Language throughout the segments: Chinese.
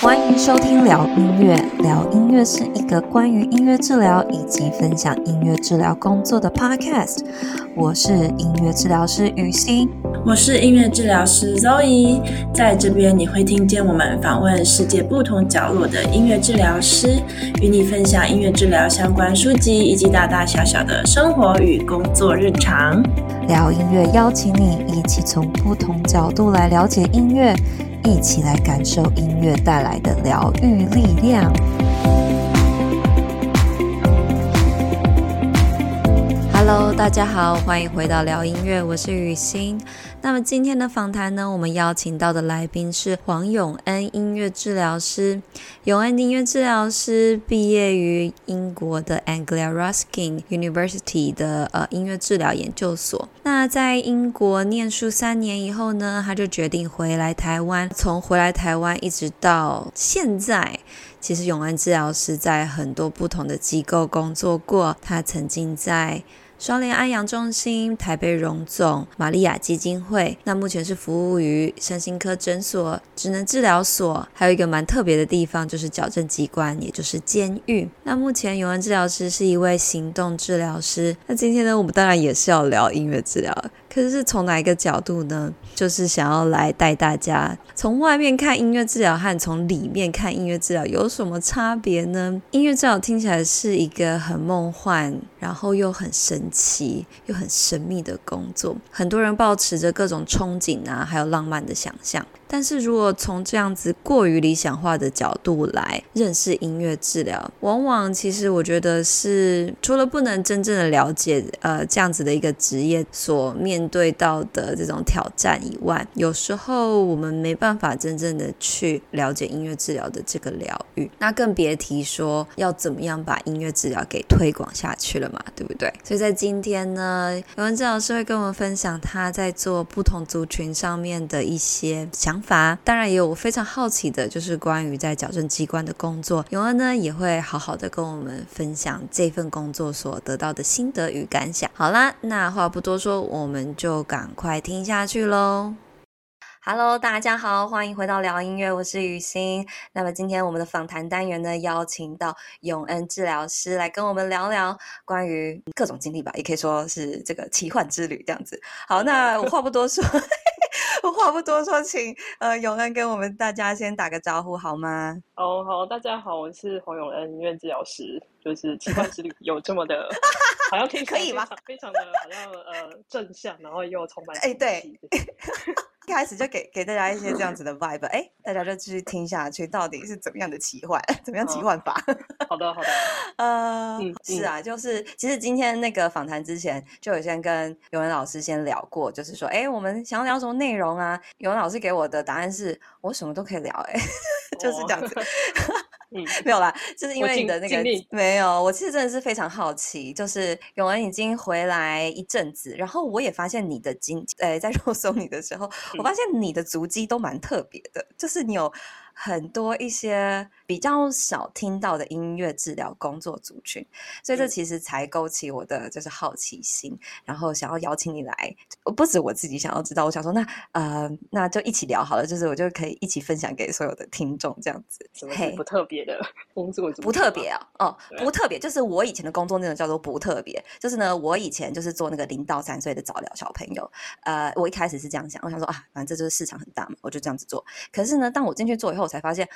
欢迎收听聊音乐。聊音乐是一个关于音乐治疗以及分享音乐治疗工作的 podcast。我是音乐治疗师雨欣，我是音乐治疗师 Zoe。在这边你会听见我们访问世界不同角落的音乐治疗师，与你分享音乐治疗相关书籍以及大大小小的生活与工作日常。聊音乐邀请你一起从不同角度来了解音乐。一起来感受音乐带来的疗愈力量。Hello，大家好，欢迎回到聊音乐，我是雨欣。那么今天的访谈呢，我们邀请到的来宾是黄永恩音乐治疗师。永恩音乐治疗师毕业于英国的 Anglia Ruskin University 的呃音乐治疗研究所。那在英国念书三年以后呢，他就决定回来台湾。从回来台湾一直到现在，其实永恩治疗师在很多不同的机构工作过。他曾经在双联安阳中心、台北荣总、玛利亚基金会，那目前是服务于身心科诊所、职能治疗所，还有一个蛮特别的地方，就是矫正机关，也就是监狱。那目前永恩治疗师是一位行动治疗师。那今天呢，我们当然也是要聊音乐治疗。可是是从哪一个角度呢？就是想要来带大家从外面看音乐治疗和从里面看音乐治疗有什么差别呢？音乐治疗听起来是一个很梦幻，然后又很神奇又很神秘的工作，很多人抱持着各种憧憬啊，还有浪漫的想象。但是如果从这样子过于理想化的角度来认识音乐治疗，往往其实我觉得是除了不能真正的了解呃这样子的一个职业所面对到的这种挑战以外，有时候我们没办法真正的去了解音乐治疗的这个疗愈，那更别提说要怎么样把音乐治疗给推广下去了嘛，对不对？所以在今天呢，永恩治疗师会跟我们分享他在做不同族群上面的一些想想法。当然也有我非常好奇的，就是关于在矫正机关的工作，永恩呢也会好好的跟我们分享这份工作所得到的心得与感想。好啦，那话不多说，我们就赶快听下去喽。Hello，大家好，欢迎回到疗音乐，我是雨欣。那么今天我们的访谈单元呢，邀请到永恩治疗师来跟我们聊聊关于各种经历吧，也可以说是这个奇幻之旅这样子。好，那我话不多说。我话不多说，请呃永恩跟我们大家先打个招呼好吗？哦，好，大家好，我是黄永恩音乐治疗师，就是奇幻之旅 有这么的，好像可以可以吗？非常的好像呃正向，然后又充满哎对。一开始就给给大家一些这样子的 vibe，哎，大家就继续听下去，到底是怎么样的奇幻，怎么样奇幻法？哦、好的，好的。呃，嗯、是啊，就是其实今天那个访谈之前，就有先跟永文老师先聊过，就是说，哎，我们想要聊什么内容啊？永文老师给我的答案是，我什么都可以聊，哎，就是这样子。嗯，没有啦，就是因为你的那个没有，我其实真的是非常好奇，就是永恩已经回来一阵子，然后我也发现你的经，呃，在 肉搜你的时候，嗯、我发现你的足迹都蛮特别的，就是你有。很多一些比较少听到的音乐治疗工作族群，所以这其实才勾起我的就是好奇心，嗯、然后想要邀请你来。不止我自己想要知道，我想说那呃那就一起聊好了，就是我就可以一起分享给所有的听众这样子。什么是不特别的工作族？不特别啊，哦，不特别，就是我以前的工作内容叫做不特别，就是呢，我以前就是做那个零到三岁的早疗小朋友。呃，我一开始是这样想，我想说啊，反正这就是市场很大嘛，我就这样子做。可是呢，当我进去做以后，我才发现，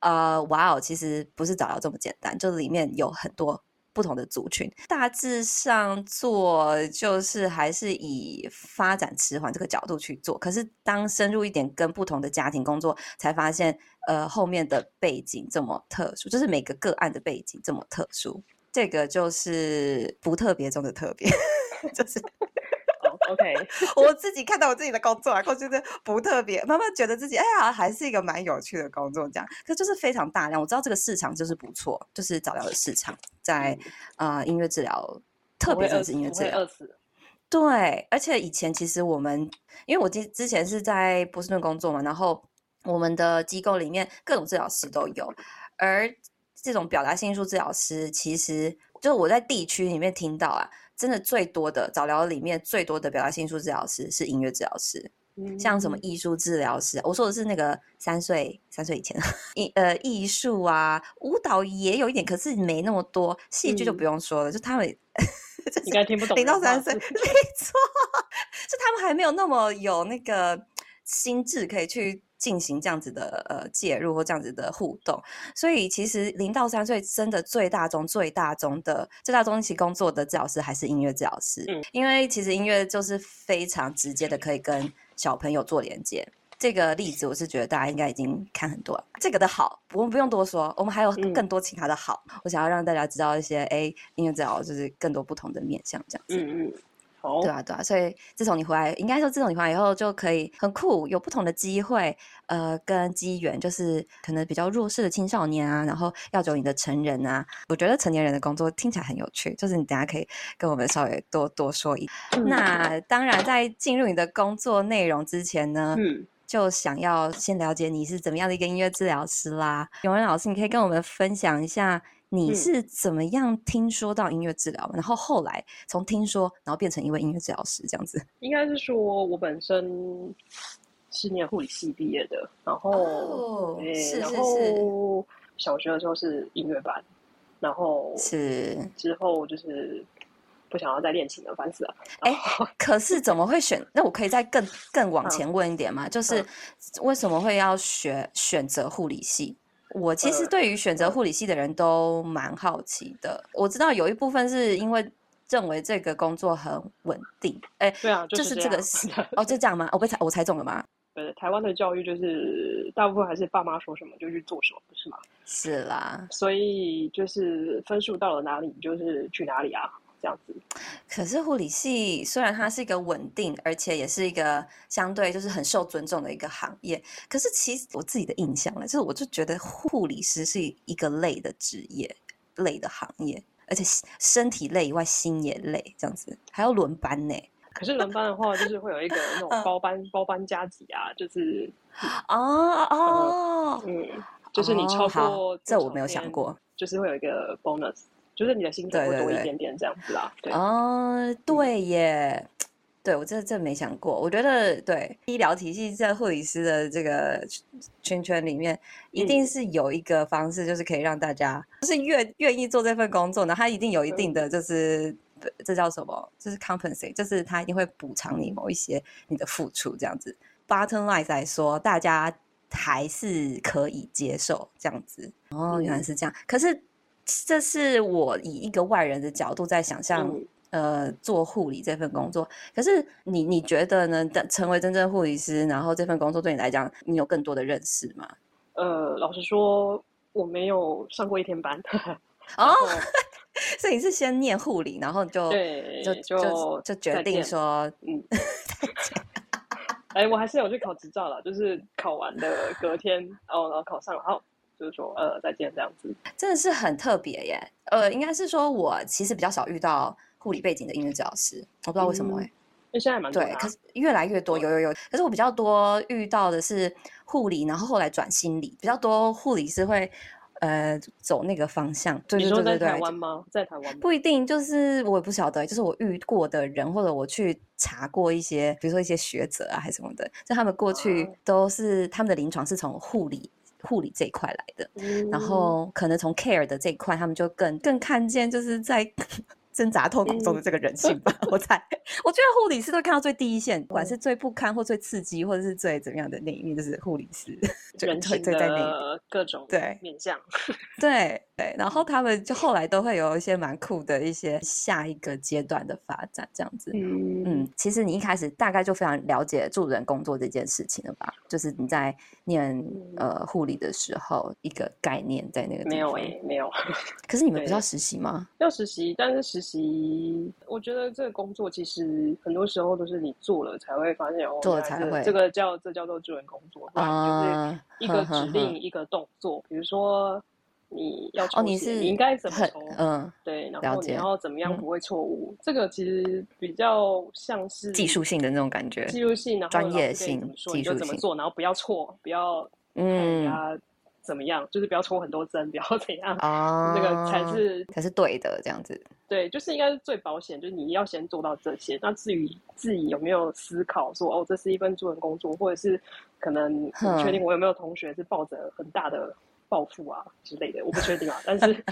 呃，哇哦，其实不是找到这么简单，就是里面有很多不同的族群。大致上做就是还是以发展迟缓这个角度去做，可是当深入一点跟不同的家庭工作，才发现，呃，后面的背景这么特殊，就是每个个案的背景这么特殊，这个就是不特别中的特别，就是。OK，我自己看到我自己的工作啊，我觉得不特别，慢慢觉得自己哎呀，还是一个蛮有趣的工作，这样，可就是非常大量。我知道这个市场就是不错，就是早疗的市场，在啊、呃、音乐治疗，特别是音乐治疗。对，而且以前其实我们，因为我之之前是在波士顿工作嘛，然后我们的机构里面各种治疗师都有，而这种表达性艺术治疗师，其实就是我在地区里面听到啊。真的最多的早疗里面最多的表达性艺术治疗师是音乐治疗师，嗯、像什么艺术治疗师，我说的是那个三岁三岁以前 艺呃艺术啊，舞蹈也有一点，可是没那么多。戏剧就不用说了，嗯、就他们 应该听不懂。零到三岁，没错，就他们还没有那么有那个心智可以去。进行这样子的呃介入或这样子的互动，所以其实零到三岁真的最大宗、最大宗的最大宗一起工作的治疗师还是音乐治疗师，嗯，因为其实音乐就是非常直接的可以跟小朋友做连接。这个例子我是觉得大家应该已经看很多了，这个的好，我们不用多说，我们还有更多其他的好，嗯、我想要让大家知道一些，哎，音乐治疗就是更多不同的面向这样子，嗯嗯。对啊，对啊，所以自从你回来，应该说自从你回来以后，就可以很酷，有不同的机会，呃，跟机缘，就是可能比较弱势的青少年啊，然后要走你的成人啊。我觉得成年人的工作听起来很有趣，就是你等下可以跟我们稍微多多说一。嗯、那当然，在进入你的工作内容之前呢，嗯，就想要先了解你是怎么样的一个音乐治疗师啦。永恩老师，你可以跟我们分享一下。你是怎么样听说到音乐治疗，嗯、然后后来从听说，然后变成一位音乐治疗师这样子？应该是说，我本身是念护理系毕业的，然后，哦欸、是是是，然后小学的时候是音乐班，然后是之后就是不想要再练琴了，烦死了。哎、欸，可是怎么会选？那我可以再更更往前问一点吗？嗯、就是为什么会要学选择护理系？我其实对于选择护理系的人都蛮好奇的。呃、我知道有一部分是因为认为这个工作很稳定。哎，对啊，就是这个是哦，就这样吗？我被猜，我猜中了吗？对，台湾的教育就是大部分还是爸妈说什么就去做什么，不是吗？是啦，所以就是分数到了哪里，就是去哪里啊。这样子，可是护理系虽然它是一个稳定，而且也是一个相对就是很受尊重的一个行业，可是其实我自己的印象呢，就是我就觉得护理师是一个累的职业，累的行业，而且身体累以外，心也累，这样子还要轮班呢。可是轮班的话，就是会有一个那种包班包班加急啊，就是哦哦，嗯，就是你超过这我没有想过，就是会有一个 bonus。就是你的薪水会多一点点这样子啦，对哦，对耶，对我这这没想过。我觉得对医疗体系在护理师的这个圈圈里面，一定是有一个方式，就是可以让大家就是愿愿意做这份工作呢。他一定有一定的就是这叫什么？就是 compensate，就是他一定会补偿你某一些你的付出这样子。Bottom line 来说，大家还是可以接受这样子。哦，原来是这样。可是。这是我以一个外人的角度在想象，嗯、呃，做护理这份工作。可是你你觉得呢？成为真正护理师，然后这份工作对你来讲，你有更多的认识吗？呃，老实说，我没有上过一天班。哦，所以你是先念护理，然后就就就，就决定说，嗯 哎，我还是有去考执照了，就是考完的隔天，哦，然后考上了，好。就是说，呃，再见这样子，真的是很特别耶。呃，应该是说我其实比较少遇到护理背景的音乐治疗师，我不知道为什么哎。现在蛮多、啊、对，可是越来越多，有有有。可是我比较多遇到的是护理，然后后来转心理，比较多护理师会呃走那个方向。对对对对对。在台湾吗？在台湾？不一定，就是我也不晓得，就是我遇过的人，或者我去查过一些，比如说一些学者啊，还是什么的，就他们过去都是、啊、他们的临床是从护理。护理这一块来的，嗯、然后可能从 care 的这一块，他们就更更看见，就是在。挣扎痛苦中的这个人性吧，嗯、我猜。我觉得护理师都看到最第一线，不管是最不堪或最刺激，或者是最怎么样的那一面，就是护理师 人性的各种对面相。对对，然后他们就后来都会有一些蛮酷的一些下一个阶段的发展，这样子。嗯嗯，其实你一开始大概就非常了解助人工作这件事情了吧？就是你在念呃护理的时候，一个概念在那个没有哎、欸，没有。可是你们不是要实习吗？要实习，但是实习，我觉得这个工作其实很多时候都是你做了才会发现哦，做了才会。这个叫这叫做助人工作，就是一个指令一个动作，比如说你要抽血，你应该怎么抽？嗯，对，然后你要怎么样不会错误？这个其实比较像是技术性的那种感觉，技术性，然后专业性，技术性怎么做，然后不要错，不要嗯。怎么样，就是不要抽很多针，不要 怎样，啊，那个才是才是对的，这样子。对，就是应该是最保险，就是你要先做到这些。那至于自己有没有思考说，哦，这是一份助人工作，或者是可能不确定我有没有同学是抱着很大的抱负啊之类的，我不确定啊。但是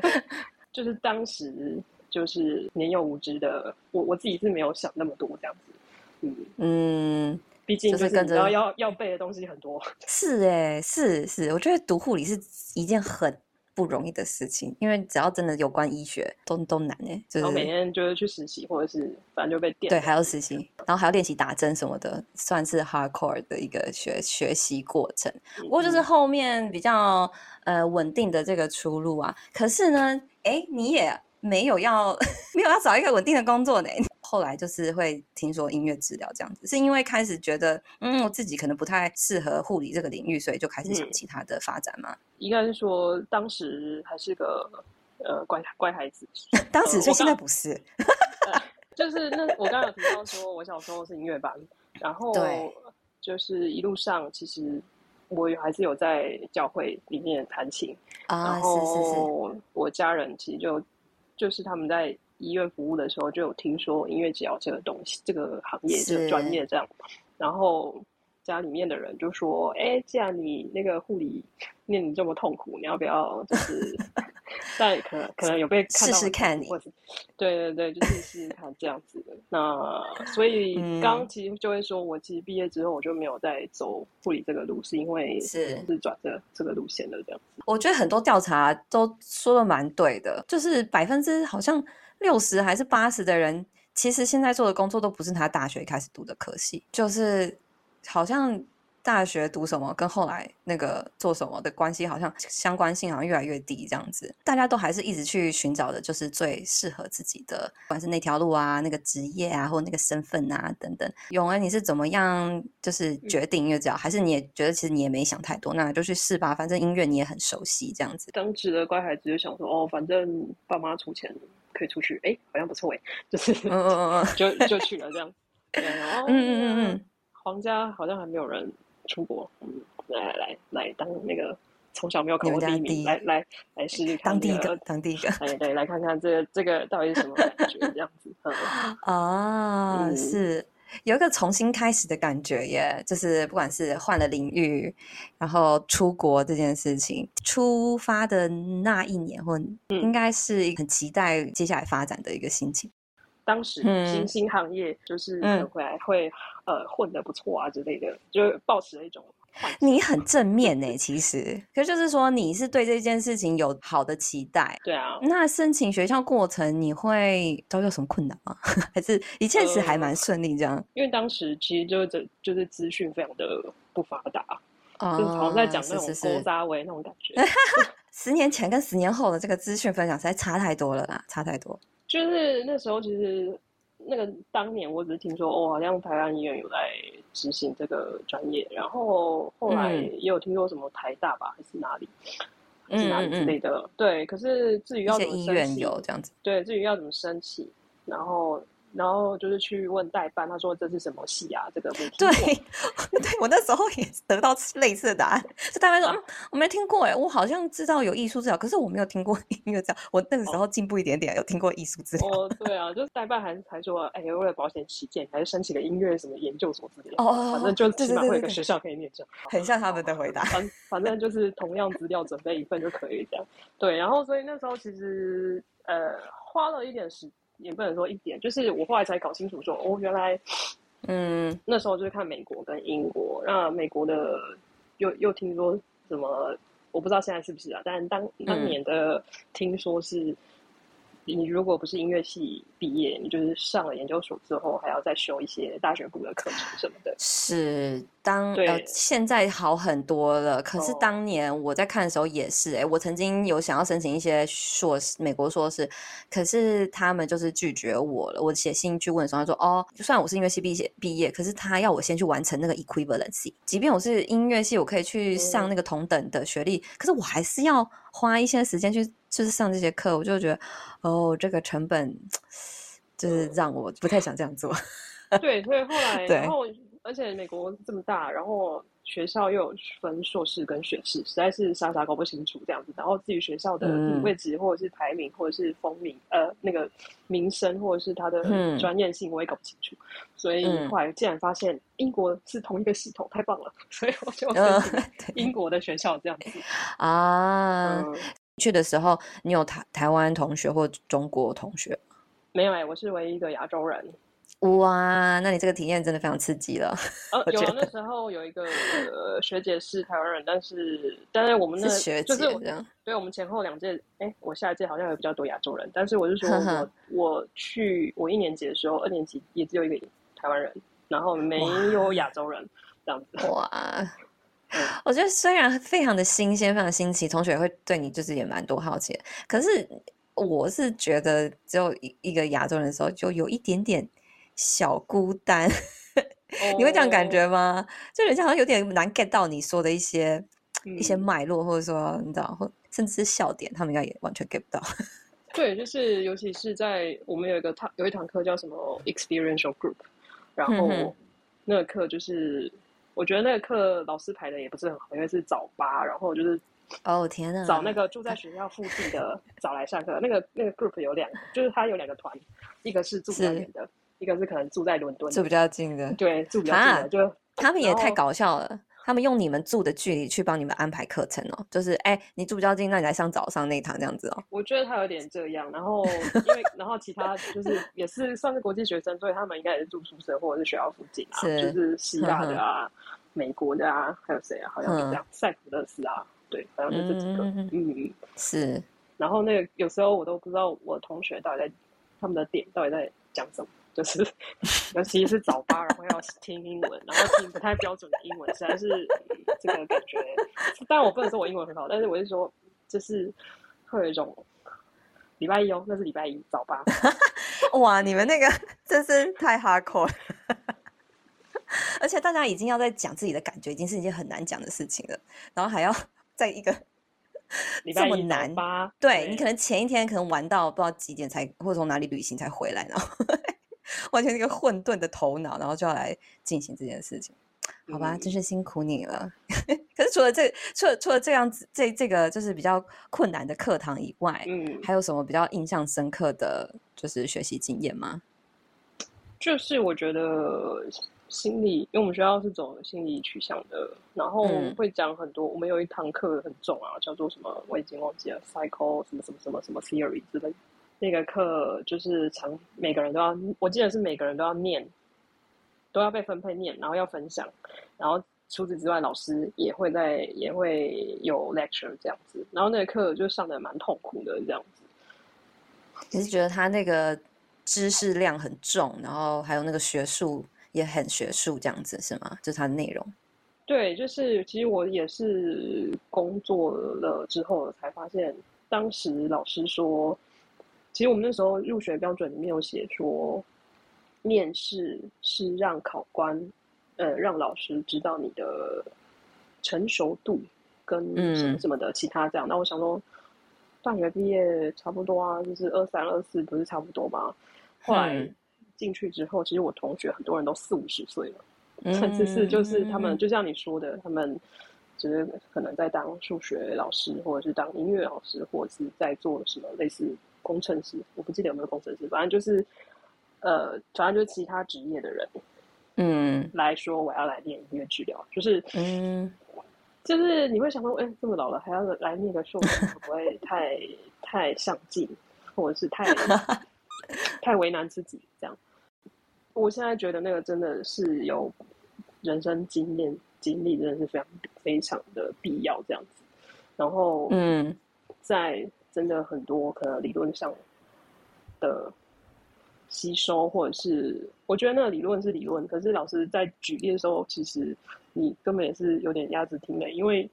就是当时就是年幼无知的我，我自己是没有想那么多这样子。嗯嗯。毕竟就是跟着要要背的东西很多，是哎，是是，我觉得读护理是一件很不容易的事情，因为只要真的有关医学，都都难哎。就是、然后每天就是去实习，或者是反正就被电。对，还要实习，然后还要练习打针什么的，算是 hardcore 的一个学学习过程。不过就是后面比较呃稳定的这个出路啊，可是呢，哎，你也没有要 没有要找一个稳定的工作呢。后来就是会听说音乐治疗这样子，是因为开始觉得，嗯，我自己可能不太适合护理这个领域，所以就开始想其他的发展嘛。应该是说当时还是个呃乖乖孩子，当时所以现在不是，呃、就是那我刚刚有提到说，我小时候是音乐班，然后就是一路上其实我还是有在教会里面弹琴啊，然后是是是，我家人其实就就是他们在。医院服务的时候就有听说音乐治疗这个东西，这个行业这个专业这样，然后家里面的人就说：“哎，既然你那个护理念你这么痛苦，你要不要就是？但可能可能有被看到试试看你，对对对，就是试试看这样子的。那所以刚刚其实就会说，我其实毕业之后我就没有再走护理这个路，是因为是是转这这个路线的这样子。我觉得很多调查都说的蛮对的，就是百分之好像。六十还是八十的人，其实现在做的工作都不是他大学开始读的科系，就是好像大学读什么跟后来那个做什么的关系，好像相关性好像越来越低这样子。大家都还是一直去寻找的，就是最适合自己的，不管是那条路啊、那个职业啊，或那个身份啊等等。永恩，你是怎么样就是决定音乐治疗，还是你也觉得其实你也没想太多，那就去试吧，反正音乐你也很熟悉这样子。当时的乖孩子就想说，哦，反正爸妈出钱。可以出去，哎，好像不错哎，就是，嗯嗯嗯，就就去了这样，对，然后，嗯嗯嗯嗯，皇家好像还没有人出国，嗯，来来来来当那个从小没有考过第一名，来来来试试看，当第一个，当第一个，哎对，来看看这个这个到底是什么感觉，这样子，啊，是。有一个重新开始的感觉耶，就是不管是换了领域，然后出国这件事情，出发的那一年，或应该是很期待接下来发展的一个心情。当时新兴行业就是回来会、嗯、呃混得不错啊之类的，就抱持了一种。你很正面呢，其实，可是就是说你是对这件事情有好的期待。对啊，那申请学校过程你会遭遇什么困难吗？还是一切是还蛮顺利这样？呃，因为当时其实就是就是资讯非常的不发达，哦，就是好像在讲那种勾扎维那种感觉。十年前跟十年后的这个资讯分享实在差太多了啦，差太多。就是那时候其实。那个当年我只是听说哦，好像台湾医院有在执行这个专业，然后后来也有听说什么台大吧，还是哪里，还是哪里之类的。嗯嗯嗯对，可是至于要怎么申请，医院有这样子。对，至于要怎么申请，然后。然后就是去问代办，他说这是什么戏啊？这个没。对，对我那时候也得到类似的答案，就代办说、啊嗯、我没听过哎，我好像知道有艺术治疗，可是我没有听过音乐治疗。我那个时候进步一点点，有听过艺术治疗。哦，对啊，就是代办还还说，哎，为了保险起见，还是申请了音乐什么研究所之类的。哦，反正就起码会有个学校可以念这样。很像他们的回答。反反正就是同样资料准备一份就可以这样。对，然后所以那时候其实呃花了一点时间。也不能说一点，就是我后来才搞清楚说，哦，原来，嗯，那时候就是看美国跟英国，那美国的又又听说什么，我不知道现在是不是啊，但当当年的听说是。你如果不是音乐系毕业，你就是上了研究所之后，还要再修一些大学部的课程什么的。是当呃，现在好很多了。可是当年我在看的时候也是，哎、哦，我曾经有想要申请一些硕士，美国硕士，可是他们就是拒绝我了。我写信去问的时候，他说：“哦，就算我是音乐系毕业毕业，可是他要我先去完成那个 equivalency，即便我是音乐系，我可以去上那个同等的学历，嗯、可是我还是要花一些时间去。”就是上这些课，我就觉得，哦，这个成本就是让我不太想这样做。对，所以后来，然后而且美国这么大，然后学校又有分硕士跟学士，实在是傻傻搞不清楚这样子。然后至于学校的位置，或者是排名，或者是风名，呃，那个名声，或者是它的专业性，我也搞不清楚。所以后来竟然发现英国是同一个系统，太棒了！所以我就 英国的学校这样子啊。嗯、去的时候，你有台台湾同学或中国同学？没有哎、欸，我是唯一一个亚洲人。哇，那你这个体验真的非常刺激了。呃、啊，有那时候有一个、呃、学姐是台湾人，但是但是我们那是学姐就是这样，对，我们前后两届，哎，我下一届好像有比较多亚洲人，但是我是说我，我我去我一年级的时候，二年级也只有一个台湾人，然后没有亚洲人这样子。哇，嗯、我觉得虽然非常的新鲜，非常新奇，同学也会对你就是也蛮多好奇的，可是我是觉得只有一一个亚洲人的时候，就有一点点。小孤单，你会这样感觉吗？Oh. 就人家好像有点难 get 到你说的一些、嗯、一些脉络，或者说你知道，或甚至是笑点，他们应该也完全 get 不到。对，就是尤其是在我们有一个堂有一堂课叫什么 experiential group，然后那个课就是我觉得那个课老师排的也不是很好，因为是早八，然后就是哦天呐，找那个住在学校附近的找来上课。那个那个 group 有两个，就是他有两个团，一个是住在远的。一个是可能住在伦敦，住比较近的，对，住比较近的，就他们也太搞笑了。他们用你们住的距离去帮你们安排课程哦，就是哎，你住比较近，那你来上早上那一堂这样子哦。我觉得他有点这样，然后因为然后其他就是也是算是国际学生，所以他们应该也是住宿舍或者是学校附近啊，就是希腊的啊、美国的啊，还有谁啊？好像是这样，塞浦路斯啊，对，好像就这几个。嗯，是。然后那个有时候我都不知道我同学到底在他们的点到底在讲什么。就是，尤其是早八，然后要听英文，然后听不太标准的英文，实在是、嗯、这个感觉。当然，我不能说我英文很好，但是我是说，就是会有一种礼拜一哦，那是礼拜一早八。哇，你们那个真是太 hardcore 了，而且大家已经要在讲自己的感觉，已经是一件很难讲的事情了，然后还要在一个。这么难吧？对，对你可能前一天可能玩到不知道几点才，或者从哪里旅行才回来，然后 完全一个混沌的头脑，然后就要来进行这件事情，好吧？嗯、真是辛苦你了。可是除了这，除了除了这样子，这这个就是比较困难的课堂以外，嗯，还有什么比较印象深刻的就是学习经验吗？就是我觉得。心理，因为我们学校是走心理取向的，然后会讲很多。嗯、我们有一堂课很重啊，叫做什么？我已经忘记了，psycho 什么什么什么什么 theory 之类。那个课就是常每个人都要，我记得是每个人都要念，都要被分配念，然后要分享。然后除此之外，老师也会在也会有 lecture 这样子。然后那个课就上的蛮痛苦的这样子。你是觉得他那个知识量很重，然后还有那个学术？也很学术这样子是吗？就是它的内容。对，就是其实我也是工作了之后才发现，当时老师说，其实我们那时候入学标准里面有写说，面试是让考官，呃，让老师知道你的成熟度跟什么什么的其他这样。那、嗯、我想说，大学毕业差不多啊，就是二三二四不是差不多吗？后来。嗯进去之后，其实我同学很多人都四五十岁了，嗯、甚至是就是他们，就像你说的，他们只是可能在当数学老师，或者是当音乐老师，或者是在做什么类似工程师，我不记得有没有工程师，反正就是呃，反正就是其他职业的人，嗯，来说我要来念音乐治疗，就是嗯，就是你会想说，哎、欸，这么老了还要来念个硕士，会不会太太上进，或者是太 太为难自己这样？我现在觉得那个真的是有人生经验经历，真的是非常非常的必要这样子。然后，嗯，在真的很多可能理论上的吸收，或者是我觉得那个理论是理论，可是老师在举例的时候，其实你根本也是有点鸭子听的，因为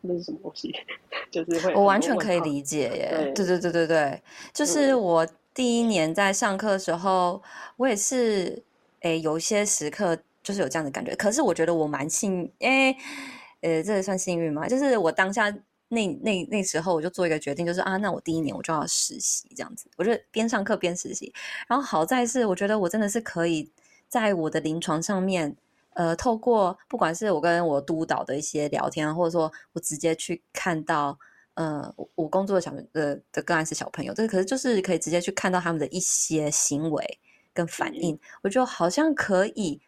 那是什么东西？就是会我完全可以理解耶。对对对对对对，就是我。第一年在上课的时候，我也是，诶、欸，有一些时刻就是有这样的感觉。可是我觉得我蛮幸，诶、欸，呃，这也算幸运吗？就是我当下那那那时候，我就做一个决定，就是啊，那我第一年我就要实习这样子。我就边上课边实习，然后好在是，我觉得我真的是可以在我的临床上面。呃，透过不管是我跟我督导的一些聊天，或者说我直接去看到，呃，我工作的小朋的的个案是小朋友，这个可是就是可以直接去看到他们的一些行为跟反应，嗯、我就好像可以。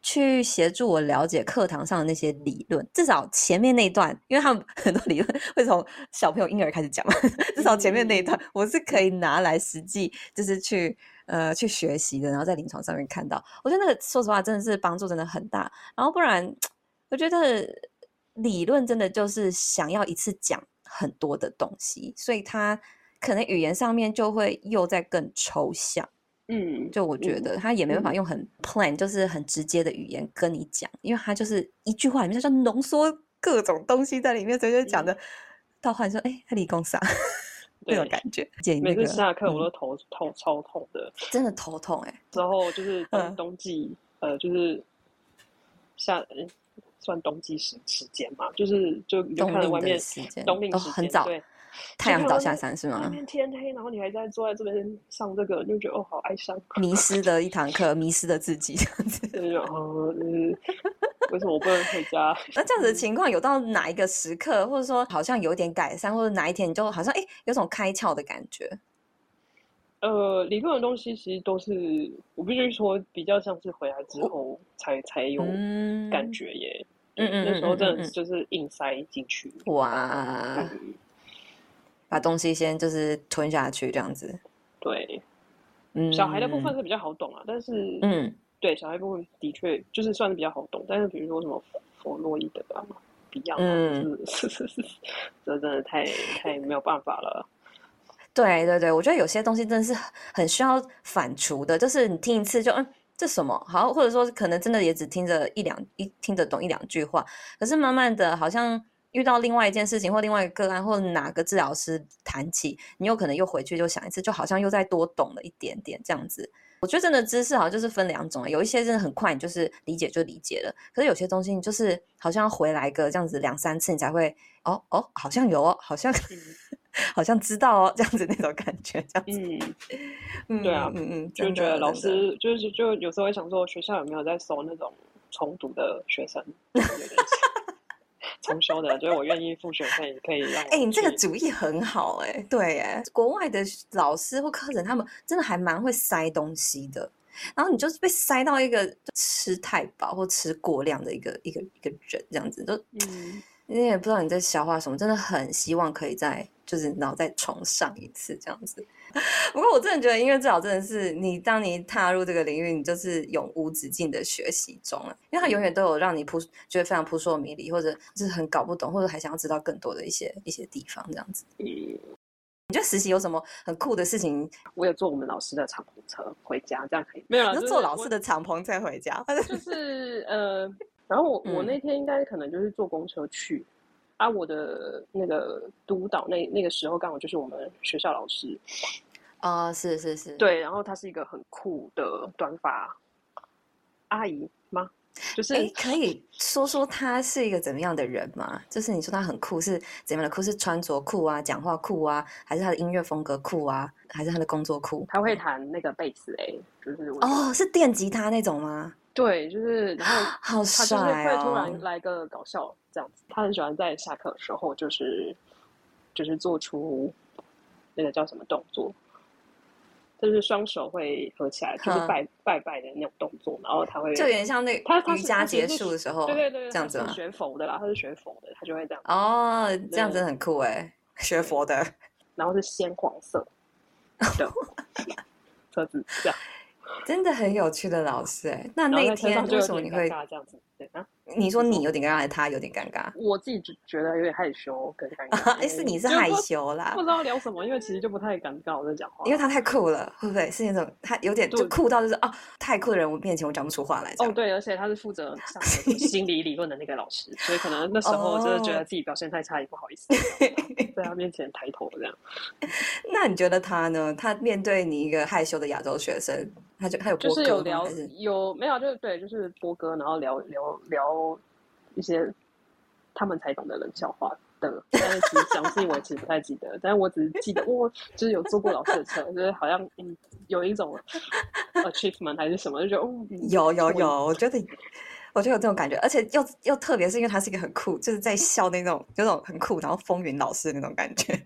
去协助我了解课堂上的那些理论，至少前面那一段，因为他们 很多理论会从小朋友婴儿开始讲嘛，至少前面那一段我是可以拿来实际就是去呃去学习的，然后在临床上面看到，我觉得那个说实话真的是帮助真的很大。然后不然，我觉得理论真的就是想要一次讲很多的东西，所以他可能语言上面就会又在更抽象。嗯，就我觉得他也没办法用很 plain，、嗯、就是很直接的语言跟你讲，因为他就是一句话里面，他就浓缩各种东西在里面，所以就讲的、嗯、到后来说，哎、欸，他理工啥那种感觉。每次下课我都头、嗯、头超痛的，真的头痛哎、欸。然后就是冬冬季、嗯，呃，就是夏，算冬季时时间嘛，就是就你就看到外面时间冬令时间、哦、很早。对太阳早下山是吗？天黑，然后你还在坐在这边上这个，就觉得哦，好哀伤。迷失的一堂课，迷失的自己这样子。对，哦，嗯，为什么我不能回家？那这样子的情况有到哪一个时刻，或者说好像有点改善，或者哪一天你就好像哎，有种开窍的感觉？呃，理论的东西其实都是我必须说，比较像是回来之后才才有感觉耶。嗯嗯，那时候真的就是硬塞进去。哇。嗯把东西先就是吞下去这样子，对，嗯，小孩的部分是比较好懂啊，但是，嗯，对，小孩部分的确就是算是比较好懂，但是比如说什么弗洛伊德啊、比亚，嗯，是是是，这真的太太没有办法了。对对对，我觉得有些东西真的是很需要反刍的，就是你听一次就嗯，这什么好，或者说可能真的也只听着一两一听得懂一两句话，可是慢慢的好像。遇到另外一件事情，或另外一个个案，或哪个治疗师谈起，你有可能又回去就想一次，就好像又再多懂了一点点这样子。我觉得真的知识好像就是分两种，有一些真的很快，你就是理解就理解了。可是有些东西你就是好像要回来个这样子两三次，你才会哦哦，好像有哦，好像、嗯、好像知道哦，这样子那种感觉，这样子。嗯，对啊，嗯嗯，就觉得老师就是就有时候会想说，学校有没有在收那种重读的学生？重修的，所以我愿意付学费，可以让。哎、欸，你这个主意很好哎、欸，对哎，国外的老师或课程，他们真的还蛮会塞东西的。然后你就是被塞到一个吃太饱或吃过量的一个一个一个人，这样子都，嗯，你也不知道你在消化什么，真的很希望可以再就是脑再重上一次这样子。不过我真的觉得音乐治疗真的是你，当你踏入这个领域，你就是永无止境的学习中了，因为它永远都有让你扑觉得非常扑朔迷离，或者就是很搞不懂，或者还想要知道更多的一些一些地方这样子。嗯，你觉得实习有什么很酷的事情？我有坐我们老师的敞篷车回家，这样可以？没有，就坐老师的敞篷车回家。就是呃，然后我、嗯、我那天应该可能就是坐公车去啊，我的那个督导那那个时候刚好就是我们学校老师。啊、哦，是是是，对，然后她是一个很酷的短发阿姨吗？就是可以说说她是一个怎么样的人吗？就是你说她很酷是怎么样的酷？是穿着酷啊，讲话酷啊，还是她的音乐风格酷啊，还是她的工作酷？她会弹那个贝斯诶，就是哦，是电吉他那种吗？对，就是然后好帅哦，他就是会突然来个搞笑这样子。他很喜欢在下课的时候，就是就是做出那个叫什么动作。就是双手会合起来，就是拜拜拜的那种动作，然后他会就有点像那他瑜伽结束的时候，对对对，这样子吗？学佛的啦，他是学佛的，他就会这样。哦，这样真的很酷哎，学佛的，然后是鲜黄色的 车子，这样真的很有趣的老师哎。那那一天为什么你会这样子？对啊。你说你有点尴尬，还是他有点尴尬？我自己就觉得有点害羞跟尴 尬。哎，是你是害羞啦，不知道聊什么，因为其实就不太敢跟我在讲话。因为他太酷了，会不会是那种他有点就酷到就是啊，太酷的人我面前我讲不出话来。哦，对，而且他是负责上心理理论的那个老师，所以可能那时候就是觉得自己表现太差，也不好意思 在他面前抬头这样。那你觉得他呢？他面对你一个害羞的亚洲学生，他就他有就是有聊有没有？就是对，就是播歌，然后聊聊聊。一些他们才懂的冷笑话的，但是其实详细我其实不太记得，但是我只是记得我 就是有坐过老师的车，就是好像嗯有一种 achievement 还是什么，就觉得哦、嗯、有有有，我觉得我就有这种感觉，而且又又特别是因为他是一个很酷，就是在笑那种有那种很酷，然后风云老师的那种感觉。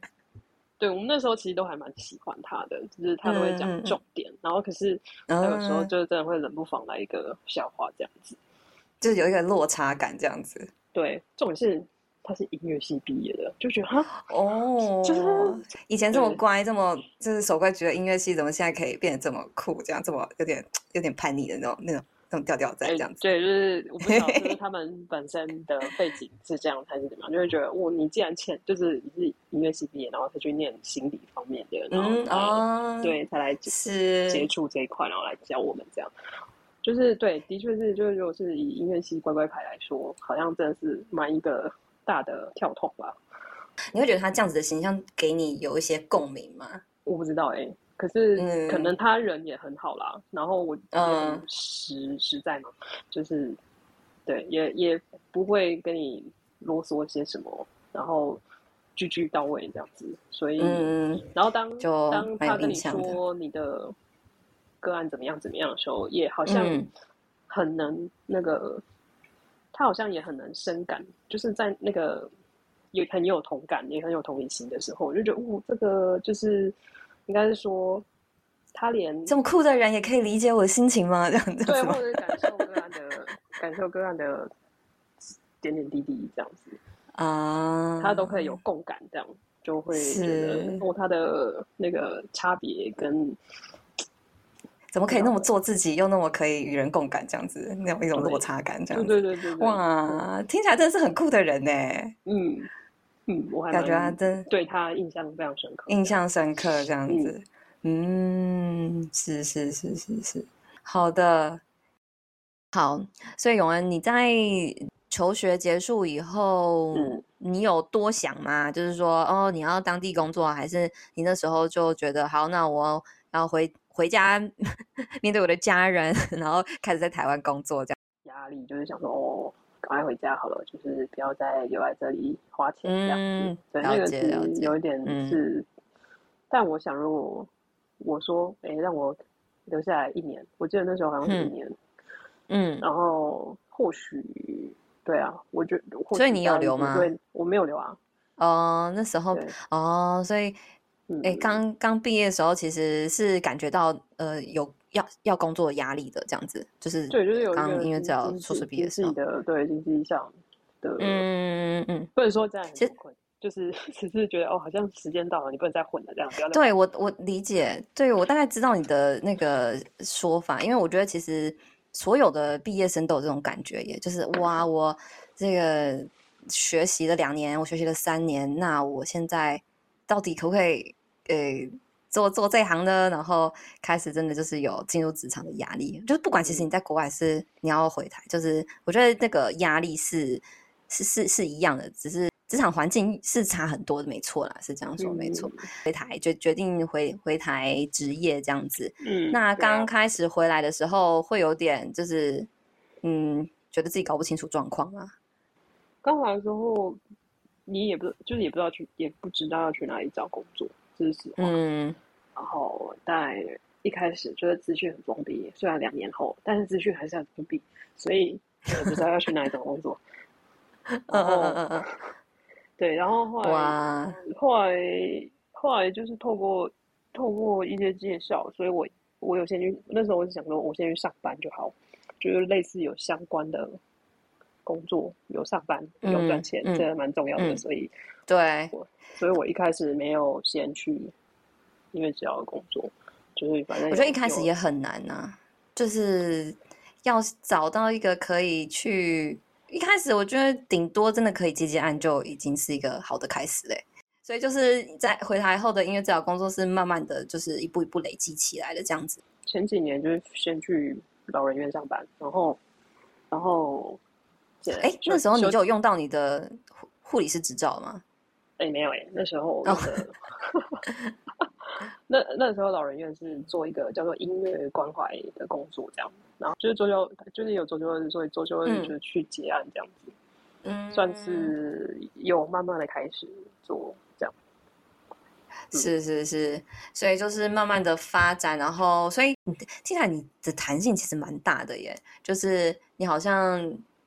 对，我们那时候其实都还蛮喜欢他的，就是他都会讲重点，嗯、然后可是他有时候就真的会冷不防来一个笑话这样子，就是有一个落差感这样子。对，重点是。他是音乐系毕业的，就觉得哈哦，就是以前这么乖，这么就是守规矩的音乐系，怎么现在可以变得这么酷？这样这么有点有点叛逆的那种那种那种调调在这样子。对，就是我不知道，就是 他们本身的背景是这样还是怎么样，就会觉得哦，你既然欠就是你是音乐系毕业，然后才去念心理方面的，然后嗯对，才来是接触这一块，然后来教我们这样。就是对，的确是，就是如果是以音乐系乖乖牌来说，好像真的是蛮一个。大的跳痛吧，你会觉得他这样子的形象给你有一些共鸣吗？我不知道哎、欸，可是、嗯、可能他人也很好啦。然后我嗯实实在嘛，就是对，也也不会跟你啰嗦些什么，然后句句到位这样子。所以，嗯、然后当就当他跟你说你的个案怎么样怎么样的时候，也好像很能那个。他好像也很能深感，就是在那个也很有同感，也很有同理心的时候，我就觉得，哦，这个就是应该是说，他连这么酷的人也可以理解我的心情吗？这样子，对，或者感受个案的感受个案的点点滴滴，这样子啊，他都可以有共感，这样就会觉得，哦，他的那个差别跟。怎么可以那么做自己，又那么可以与人共感，这样子那种一种落差感，这样子。对对对对，对。哇，听起来真的是很酷的人呢。嗯嗯，我还感觉他真对他印象非常深刻，印象深刻这样子。嗯，嗯，是是是是是，好的。好，所以永恩，你在求学结束以后，嗯，你有多想吗？就是说，哦，你要当地工作，还是你那时候就觉得，好，那我要回。回家 面对我的家人，然后开始在台湾工作，这样压力就是想说哦，赶快回家好了，就是不要再留在这里花钱这样子。嗯、对，那个是有一点是，嗯、但我想如果我说哎，让我留下来一年，我记得那时候好像是一年，嗯，然后或许对啊，我觉得，所以你有留吗？对，我没有留啊。哦，那时候哦，所以。哎，刚刚毕业的时候，其实是感觉到呃有要要工作压力的，这样子，就是对，就是有刚因为只要硕士毕业时的对经济上的，嗯嗯嗯，不能说这样，其实就是 只是觉得哦，好像时间到了，你不能再混了，这样不要。对我我理解，对我大概知道你的那个说法，因为我觉得其实所有的毕业生都有这种感觉，也就是哇，我这个学习了两年，我学习了三年，那我现在到底可不可以？呃，做做这行的，然后开始真的就是有进入职场的压力，就是不管其实你在国外是你要回台，就是我觉得那个压力是是是是一样的，只是职场环境是差很多的，没错啦，是这样说，没错。回台就决定回回台职业这样子。嗯，那刚开始回来的时候会有点就是嗯，觉得自己搞不清楚状况啊。刚来的时候，你也不就是也不知道去，也不知道要去哪里找工作。知识嗯，然后在一开始觉得资讯很封闭，虽然两年后，但是资讯还是很封闭，所以我不知道要去哪里找工作。嗯嗯嗯嗯，对，然后后来哇。后来后来就是透过透过一些介绍，所以我我有先去那时候我是想说，我先去上班就好，就是类似有相关的工作，有上班有赚钱，嗯、这个蛮重要的，嗯、所以对。所以我一开始没有先去音乐治疗的工作，就是反正我觉得一开始也很难呐、啊，就是要找到一个可以去。一开始我觉得顶多真的可以接接案就已经是一个好的开始嘞。所以就是在回台后的音乐治疗工作是慢慢的就是一步一步累积起来的这样子。前几年就是先去老人院上班，然后然后哎、欸，那时候你就有用到你的护理师执照吗？哎，没有哎，那时候那个，那那时候老人院是做一个叫做音乐关怀的工作，这样，然后就是周休，就是有周休日，所以周休日就去结案这样子，嗯，算是有慢慢的开始做这样。是是是，所以就是慢慢的发展，然后所以听起来你的弹性其实蛮大的耶，就是你好像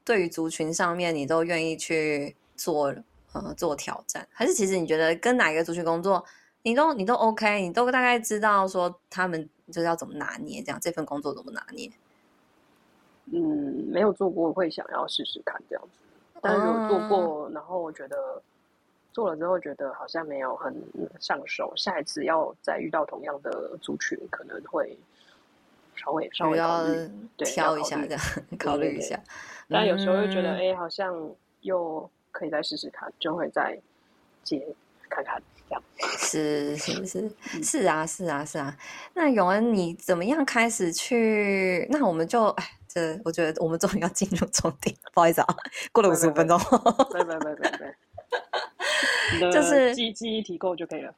对于族群上面你都愿意去做呃做挑战，还是其实你觉得跟哪一个族群工作，你都你都 OK，你都大概知道说他们就是要怎么拿捏，这样这份工作怎么拿捏？嗯，没有做过会想要试试看这样子，但是有做过，嗯、然后我觉得。做了之后觉得好像没有很上手，下一次要再遇到同样的族群，可能会稍微稍微要挑一下的，考虑一下。但有时候又觉得，哎、好像又可以再试试看，就会再接看看这样。是是是 是啊是啊是啊。那永恩，你怎么样开始去？那我们就哎，这我觉得我们终于要进入重点，不好意思啊，过了五十五分钟。拜拜拜拜拜。就是记记忆提够就可以了，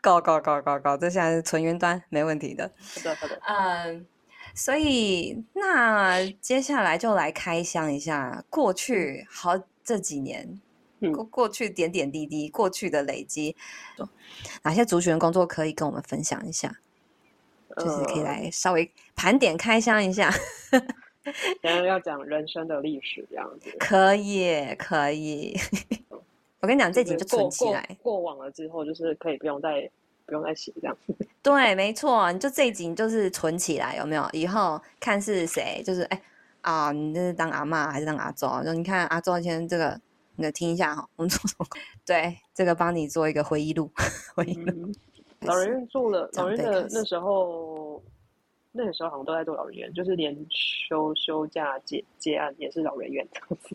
够够够够够，这现在是纯云端，没问题的。好的好的。嗯，所以那接下来就来开箱一下过去好这几年，过、嗯、过去点点滴滴，过去的累积，哪些族群工作可以跟我们分享一下？就是可以来稍微盘点开箱一下。然后要讲人生的历史这样子，可以可以。我跟你讲，这集就存起来。过，过往了之后，就是可以不用再不用再写这样。对，没错，你就这一集就是存起来，有没有？以后看是谁，就是哎啊，你这是当阿妈还是当阿周？就你看阿祖今天这个，你听一下哈，我们做什么？对，这个帮你做一个回忆录，回忆录、嗯。老人院做了，老人院的那时候，那个时候好像都在做老人院，就是连休休假接接案也是老人院这样子，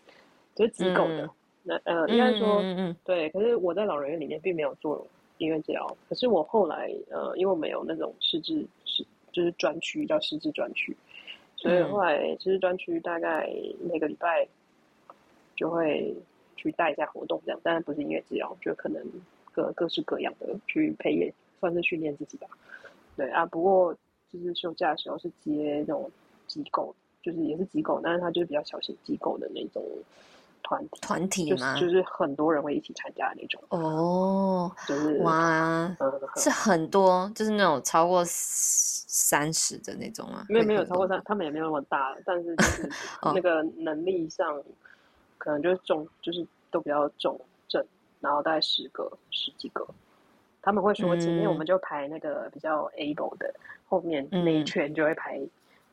就是机构的。嗯那呃，应该说，嗯嗯嗯对。可是我在老人院里面并没有做音乐治疗。可是我后来，呃，因为我们有那种失智是就是专区叫失智专区，所以后来失智专区大概每个礼拜就会去带一下活动这样，当然不是音乐治疗，就可能各各式各样的去配乐，算是训练自己吧。对啊，不过就是休假的时候是接那种机构，就是也是机构，但是它就是比较小型机构的那种。团体团体吗？就是很多人会一起参加的那种哦，就是哇，嗯、是很多，就是那种超过三十的那种啊？没有没有超过三，他们也没有那么大，但是就 是那个能力上，可能就是重，就是都比较重症，然后大概十个十几个，他们会说前面我们就排那个比较 able 的，嗯、后面那一圈就会排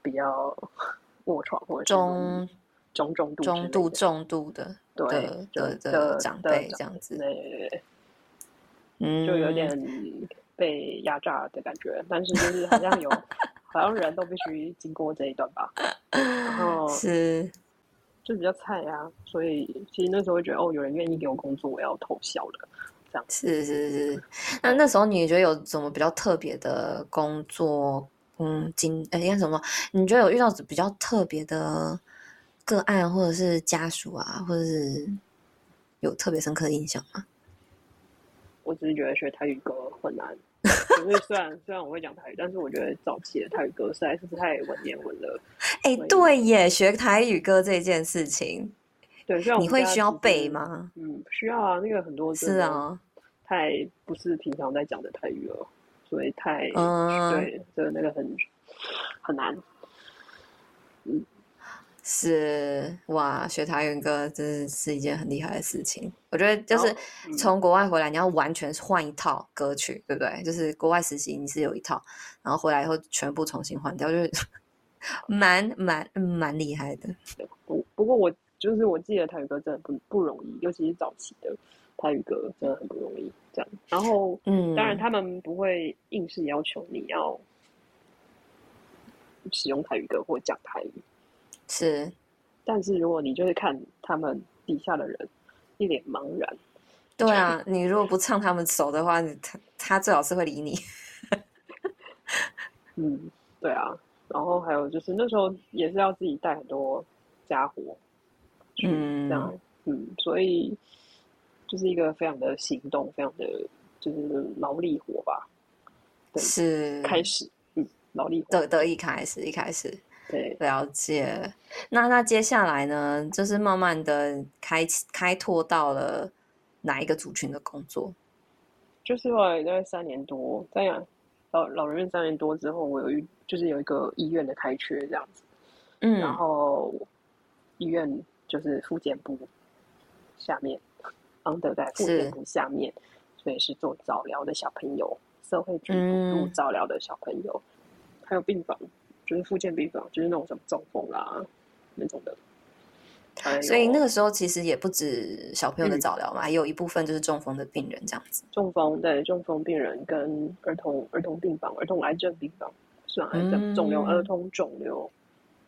比较 卧床或者中。中重度、中度、重度的，对的的长辈这样子，对，嗯，就有点被压榨的感觉，但是就是好像有，好像人都必须经过这一段吧，然后是，就比较菜啊，所以其实那时候会觉得，哦，有人愿意给我工作，我要偷笑了，这样是是是，那那时候你觉得有什么比较特别的工作？嗯，经哎，应该什么？你觉得有遇到比较特别的？个案或者是家属啊，或者是有特别深刻的印象吗？我只是觉得学台语歌很难，因为虽然虽然我会讲台语，但是我觉得早期的台语歌实在是不太文言文了。哎、欸，对耶，学台语歌这件事情，对，你会需要背吗？嗯，需要啊，那个很多是啊，太不是平常在讲的台语了，所以太嗯，对，就那个很很难，嗯。是哇，学台语歌真是一件很厉害的事情。我觉得就是从国外回来，你要完全换一套歌曲，对不对？就是国外实习你是有一套，然后回来以后全部重新换掉，就是 蛮蛮蛮厉害的。不不过我就是我记得台语歌真的不不容易，尤其是早期的台语歌真的很不容易。这样，然后嗯，当然他们不会硬是要求你要使用台语歌或讲台语。是，但是如果你就是看他们底下的人一脸茫然，对啊，你如果不唱他们熟的话，他他最好是会理你。嗯，对啊，然后还有就是那时候也是要自己带很多家伙，嗯，这样，嗯，所以就是一个非常的行动，非常的就是劳力活吧。对，是开始，嗯，劳力活得得一开始，一开始。对，了解。那那接下来呢？就是慢慢的开开拓到了哪一个族群的工作？就是后来大概三年多，这样老老人院三年多之后，我有一就是有一个医院的开缺这样子，嗯，然后医院就是复健部下面，under 在复健部下面，所以是做早疗的小朋友，社会局辅助早疗的小朋友，嗯、还有病房，就是复健病房，就是那种什么中风啦那种的。所以那个时候其实也不止小朋友的早疗嘛，嗯、还有一部分就是中风的病人这样子。中风对中风病人跟儿童儿童病房、儿童癌症病房算癌症肿瘤、儿童肿瘤，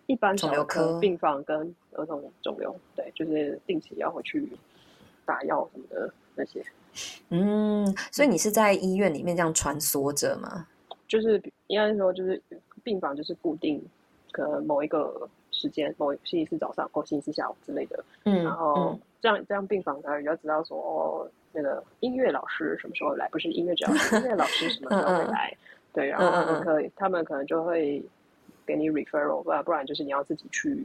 一般肿瘤科病房跟儿童肿瘤，对，就是定期要回去打药什么的那些。嗯，所以你是在医院里面这样穿梭着吗？就是应该说，就是病房就是固定，可能某一个。时间，某星期四早上或星期四下午之类的，嗯，然后这样这样病房才比较知道说，哦，那个音乐老师什么时候来？不是音乐治疗师，音乐老师什么时候会 来？对，然后可以，他们可能就会给你 referral，不然不然就是你要自己去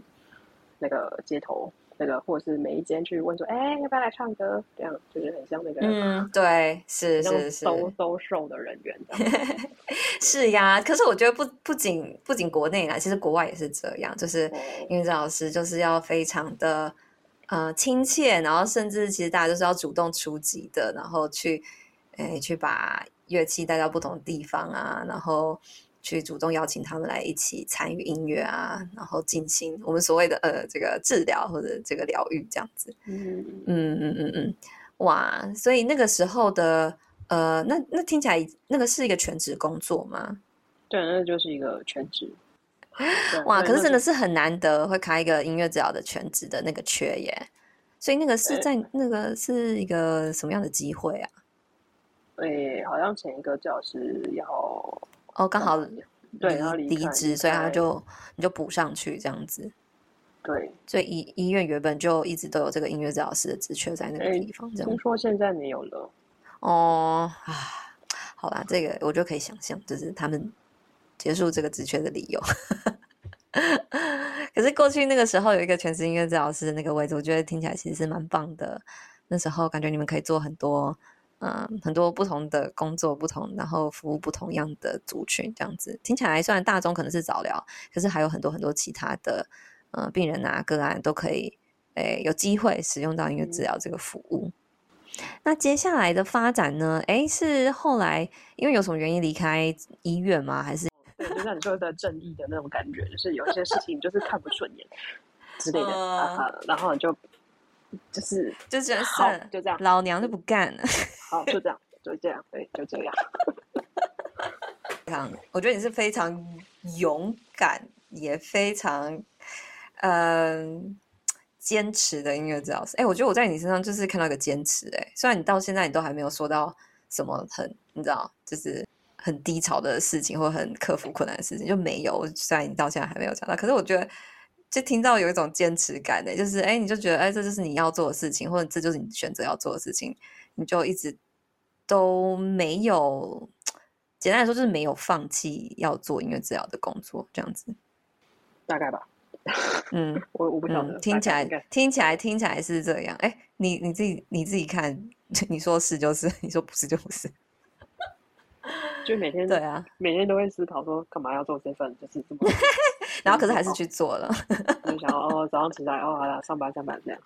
那个街头。那个，或者是每一间去问说，哎，要不要来唱歌？这样就是很像那个，嗯，对，是是是，兜兜售的人员 是呀。可是我觉得不不仅不仅国内啦，其实国外也是这样，就是音乐治疗老师就是要非常的呃亲切，然后甚至其实大家都是要主动出击的，然后去诶去把乐器带到不同的地方啊，然后。去主动邀请他们来一起参与音乐啊，然后进行我们所谓的呃这个治疗或者这个疗愈这样子。嗯嗯嗯嗯嗯，哇！所以那个时候的呃，那那听起来那个是一个全职工作吗？对，那就是一个全职。哇！可是真的是很难得会开一个音乐治疗的全职的那个缺耶。所以那个是在那个是一个什么样的机会啊？对，好像前一个教师要。哦，刚好对，然后离职，所以他就你就补上去这样子。对，所以医医院原本就一直都有这个音乐治疗师的职缺在那个地方。这样听说现在没有了。哦，啊，好啦，这个我就可以想象，就是他们结束这个职缺的理由。可是过去那个时候有一个全职音乐治疗师的那个位置，我觉得听起来其实是蛮棒的。那时候感觉你们可以做很多。嗯，很多不同的工作，不同，然后服务不同样的族群，这样子听起来，虽然大众可能是早疗，可是还有很多很多其他的，嗯，病人啊个案都可以，诶，有机会使用到音乐治疗这个服务。嗯。那接下来的发展呢？哎，是后来因为有什么原因离开医院吗？还是？对，就像你说的正义的那种感觉，就是有一些事情就是看不顺眼之类的，呃，然后就。就是就这样，就这样，老娘就不干了。好，就这样，就这样，对，就这样。非常，我觉得你是非常勇敢，也非常嗯、呃、坚持的音乐治疗师。哎，我觉得我在你身上就是看到一个坚持。哎，虽然你到现在你都还没有说到什么很，你知道，就是很低潮的事情，或很克服困难的事情，就没有。虽然你到现在还没有讲到，可是我觉得。就听到有一种坚持感的，就是哎，你就觉得哎，这就是你要做的事情，或者这就是你选择要做的事情，你就一直都没有，简单来说就是没有放弃要做音乐治疗的工作，这样子，大概吧。嗯，我我不晓得，嗯、听起来听起来听起来是这样。哎，你你自己你自己看，你说是就是，你说不是就不是。就每 天对啊，每天都会思考说，干嘛要做这份，就是这么。然后可是还是去做了，就想哦，早上起来哦，好了，上班上班这样。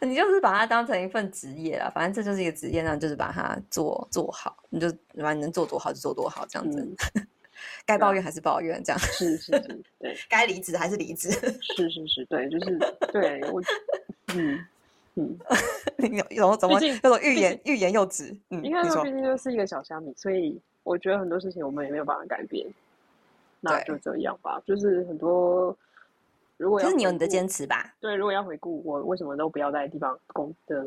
你就是把它当成一份职业了，反正这就是一个职业，那就是把它做做好，你就反正能做多好就做多好，这样子。嗯、该抱怨还是抱怨，这样 是是是，对。该离职还是离职，是是是，对，就是对我，嗯嗯，有怎么那种欲言欲言又止？嗯，应该说毕竟就是一个小虾米，所以我觉得很多事情我们也没有办法改变。那就这样吧，就是很多，如果，就是你有你的坚持吧。对，如果要回顾我为什么都不要在地方工的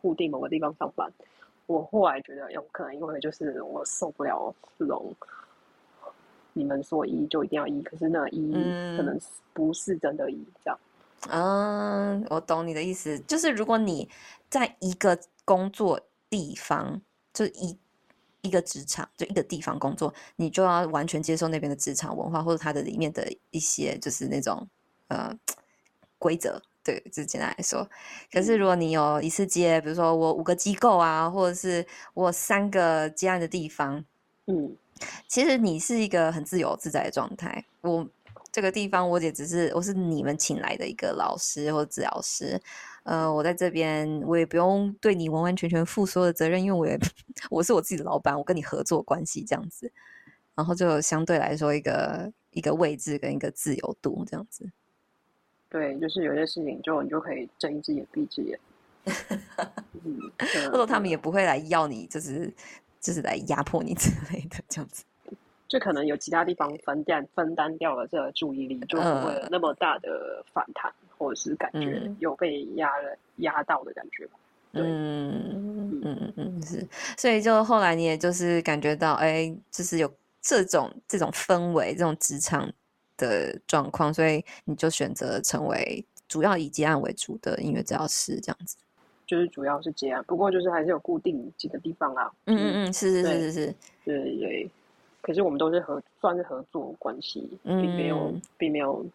固定某个地方上班，我后来觉得有可能因为就是我受不了这种你们说一就一定要一，可是那一可能不是真的一这样。嗯，我懂你的意思，就是如果你在一个工作地方，就是一。一个职场就一个地方工作，你就要完全接受那边的职场文化，或者它的里面的一些就是那种呃规则对，就简单来说。可是如果你有一次接，比如说我五个机构啊，或者是我三个接案的地方，嗯，其实你是一个很自由自在的状态。我这个地方我也只是我是你们请来的一个老师或治疗师，呃，我在这边我也不用对你完完全全负所有的责任，因为我也 我是我自己的老板，我跟你合作关系这样子，然后就相对来说一个一个位置跟一个自由度这样子。对，就是有些事情就你就可以睁一只眼闭一只眼，嗯，或者他们也不会来要你，就是就是来压迫你之类的这样子。就可能有其他地方分担分担掉了这个注意力，就不会有那么大的反弹，呃、或者是感觉有被压了、嗯、压到的感觉吧。对，嗯嗯嗯嗯，是。所以就后来你也就是感觉到，哎，就是有这种这种氛围，这种职场的状况，所以你就选择成为主要以接案为主的音乐治疗师，这样子。就是主要是接案，不过就是还是有固定几个地方啊。嗯嗯嗯，是是是是是，对对对。可是我们都是合，算是合作关系，并没有，嗯、并没有，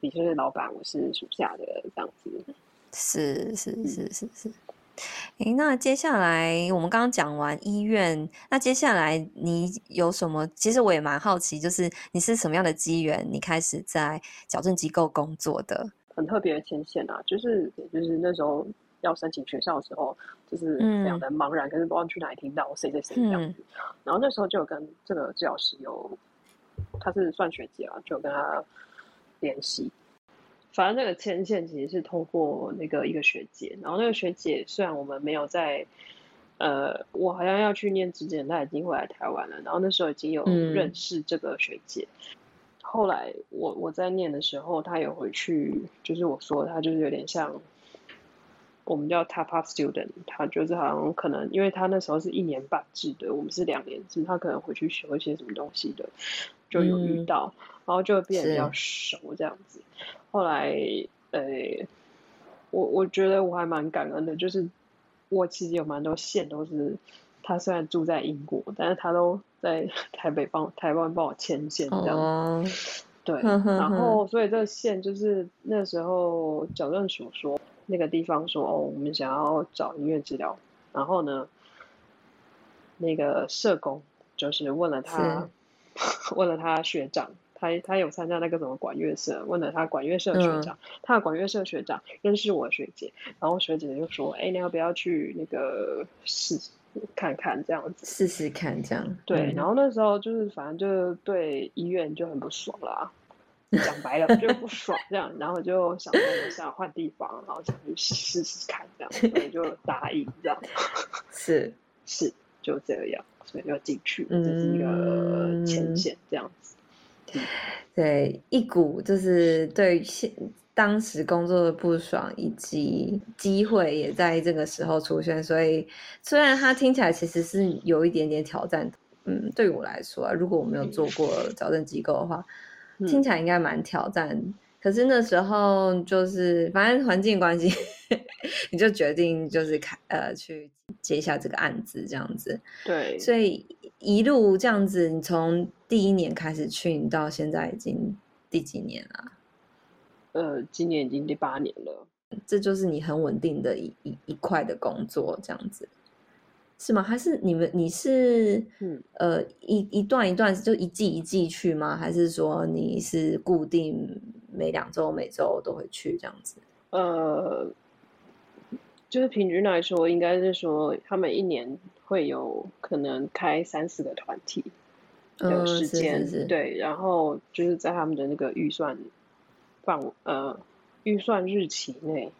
你就是老板，我是属下的这样子。是是是是是。诶，那接下来我们刚刚讲完医院，那接下来你有什么？其实我也蛮好奇，就是你是什么样的机缘，你开始在矫正机构工作的？很特别的牵线啊，就是就是那时候。要申请学校的时候，就是非常的茫然，嗯、可是不知道去哪里听到谁谁谁这样子。嗯、然后那时候就有跟这个治疗师有，他是算学姐啊，就有跟他联系。反正那个牵线其实是通过那个一个学姐，然后那个学姐虽然我们没有在，呃，我好像要去念之前，她已经回来台湾了。然后那时候已经有认识这个学姐。嗯、后来我我在念的时候，她有回去，就是我说她就是有点像。我们叫 top up student，他就是好像可能，因为他那时候是一年半制的，我们是两年制，他可能回去学一些什么东西的，就有遇到，嗯、然后就变得比较熟这样子。是后来，呃，我我觉得我还蛮感恩的，就是我其实有蛮多线都是他虽然住在英国，但是他都在 台北帮台湾帮我牵线这样子。哦、对，然后所以这个线就是那时候矫正所说。那个地方说哦，我们想要找音乐治疗，然后呢，那个社工就是问了他，是。问了他学长，他他有参加那个什么管乐社，问了他管乐社学长，嗯、他的管乐社学长认识我学姐，然后学姐就说，哎，你要不要去那个试看看这样子，试试看这样，对，然后那时候就是反正就对医院就很不爽啦。讲白了就不爽这样，然后就想说我想换地方，然后想去试试看这样，所以就答应这样。是是就这样，所以就进去，这是一个前线这样子。嗯、对，一股就是对现当时工作的不爽，以及机会也在这个时候出现，所以虽然它听起来其实是有一点点挑战，嗯，对于我来说啊，如果我没有做过矫正机构的话。听起来应该蛮挑战，嗯、可是那时候就是反正环境关系，你就决定就是开呃去接下这个案子这样子。对，所以一路这样子，你从第一年开始去，你到现在已经第几年了？呃，今年已经第八年了。这就是你很稳定的一一一块的工作这样子。是吗？还是你们你是嗯呃一一段一段就一季一季去吗？还是说你是固定每两周每周都会去这样子？呃，就是平均来说，应该是说他们一年会有可能开三四个团体的时间，嗯、是是是对，然后就是在他们的那个预算范呃预算日期内。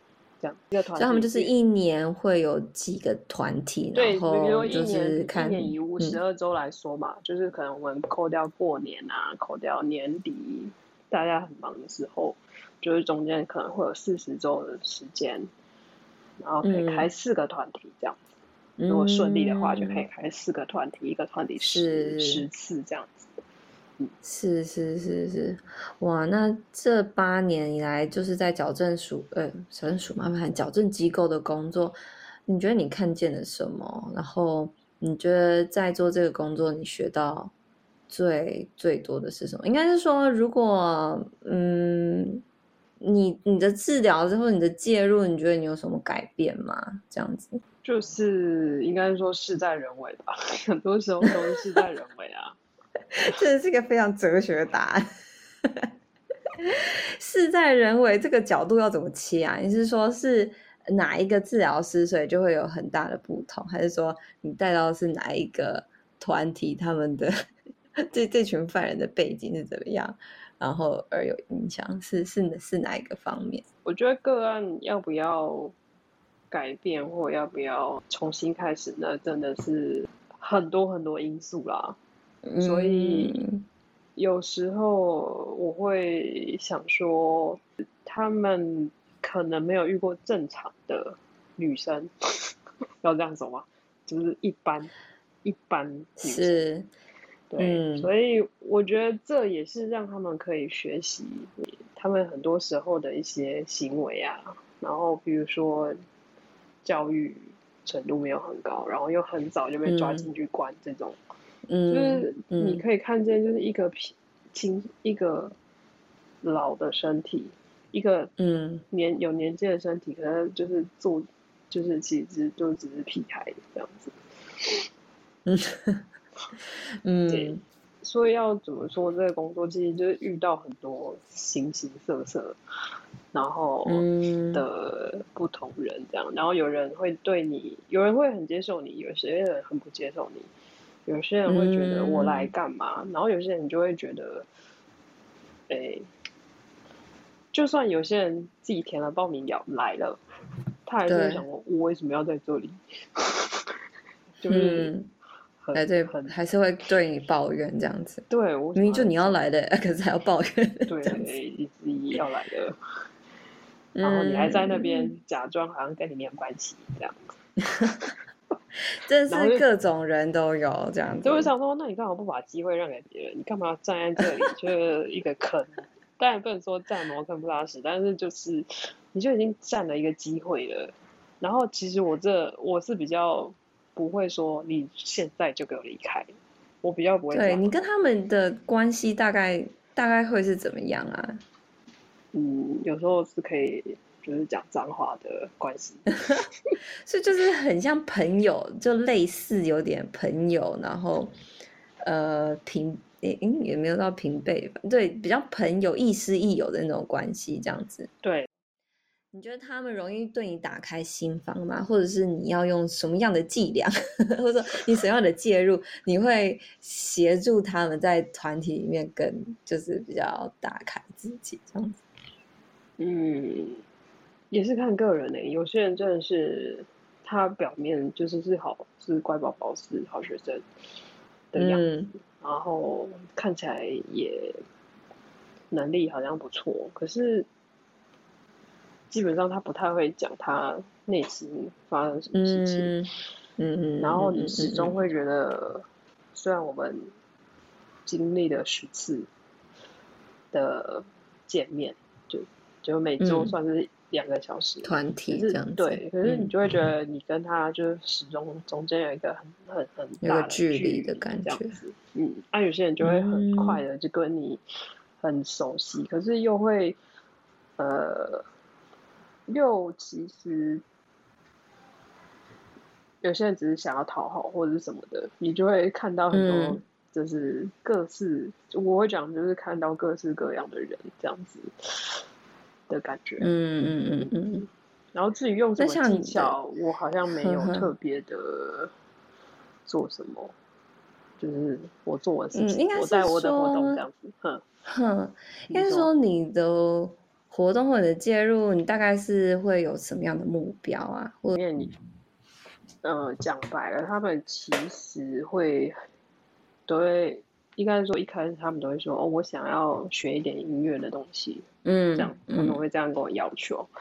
这样一个团体，所以他们就是一年会有几个团体，对，然后就是看一年一年以五十二周来说嘛，嗯、就是可能我们扣掉过年啊，扣掉年底大家很忙的时候，就是中间可能会有四十周的时间，然后可以开四个团体这样子。嗯、如果顺利的话，就可以开四个团体，嗯、一个团体十是十次这样子。是是是是，哇！那这八年以来，就是在矫正署，呃，矫正署麻烦矫正机构的工作，你觉得你看见了什么？然后你觉得在做这个工作，你学到最最多的是什么？应该是说，如果嗯，你你的治疗之后，你的介入，你觉得你有什么改变吗？这样子，就是应该说事在人为吧，很多时候都是事在人为啊。这是一个非常哲学的答案。事在人为这个角度要怎么切啊？你是说是哪一个治疗师，所以就会有很大的不同，还是说你带到的是哪一个团体，他们的这这群犯人的背景是怎么样？然后而有影响是是是哪一个方面？我觉得个案要不要改变或要不要重新开始，那真的是很多很多因素啦。嗯、所以有时候我会想说，他们可能没有遇过正常的女生，要这样说吗？就是一般一般。是。对，嗯，所以我觉得这也是让他们可以学习他们很多时候的一些行为啊，然后比如说教育程度没有很高，然后又很早就被抓进去关这种，嗯，就是你可以看见，就是一个皮轻一个老的身体，一个嗯。年有年纪的身体，可能就是做就是其实就只是屁孩这样子，嗯。嗯，对，所以要怎么说，这个工作其实就是遇到很多形形色色，然后的。不同人这样，然后有人会对你，有人会很接受你，有些人很不接受你，有些人会觉得我来干嘛，然后有些人就会觉得，哎，就算有些人自己填了报名表来了，他还是会想我，我为什么要在这里？就是。哎，对，还是会对你抱怨这样子。对，明明就你要来的，可是还要抱怨。对，一直一要来的，然后你还在那边假装好像跟你没有关系这样子。真是各种人都有这样子。就会想说，那你干嘛不把机会让给别人？你干嘛要站在这里，就是 一个坑？当然不能说站茅坑不拉屎，但是就是你就已经占了一个机会了。然后其实我这我是比较。不会说你现在就给我离开，我比较不会。对，你跟他们的关系大概大概会是怎么样啊？嗯，有时候是可以就是讲脏话的关系，所以就是很像朋友，就类似有点朋友，然后呃平诶也没有到平辈吧，对，比较朋友亦师亦友的那种关系这样子，对。你觉得他们容易对你打开心房吗？或者是你要用什么样的伎俩，或者说你什么样的介入，你会协助他们在团体里面跟就是比较打开自己这样子？嗯，也是看个人呢、欸。有些人真的是他表面就是是好是乖宝宝是好学生的样子，嗯、然后看起来也能力好像不错，可是。基本上他不太会讲他内心发生什么事情，嗯嗯，然后你始终会觉得，虽然我们经历了十次的见面，就就每周算是两个小时团体这样子，对，可是你就会觉得你跟他就是始终中间有一个很很很大的距离的感觉，嗯，那有些人就会很快的就跟你很熟悉，可是又会呃。又其实有些人只是想要讨好或者是什么的，你就会看到很多就是各式，嗯、我会讲就是看到各式各样的人这样子的感觉。嗯嗯嗯嗯。然后至于用什么技巧，我好像没有特别的做什么，就是我做的事情，嗯、我在我的活动这样子。哼 哼，应该说你的。活动或者介入，你大概是会有什么样的目标啊？或者你，呃，讲白了，他们其实会都会，应该说一开始他们都会说，哦，我想要学一点音乐的东西，嗯，这样他们会这样跟我要求，嗯、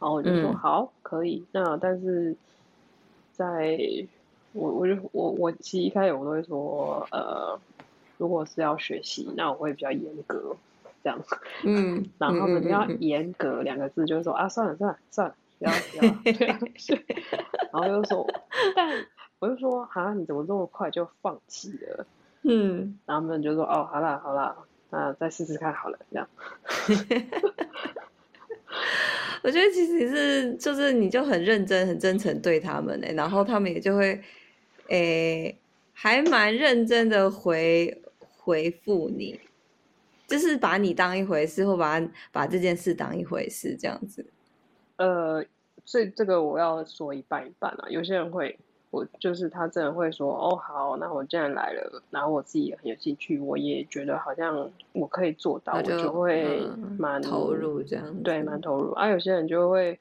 然后我就说、嗯、好，可以。那但是在我我就我我其实一开始我都会说，呃，如果是要学习，那我会比较严格。这样，嗯，然后他们要严格两个字，就是说啊，算了算了算了，不要不要，对，然后又说，但我就说啊，你怎么这么快就放弃了？嗯，然后他们就说哦，好啦好啦，那再试试看好了，这样。我觉得其实是就是你就很认真、很真诚对他们呢，然后他们也就会诶还蛮认真的回回复你，就是把你当一回事，或把把这件事当一回事这样子。呃，所以这个我要说一半一半啊，有些人会。我就是他，真的会说哦，好，那我既然来了，然后我自己也很有兴趣，我也觉得好像我可以做到，就我就会蛮、嗯、投入这样，对，蛮投入。啊，有些人就会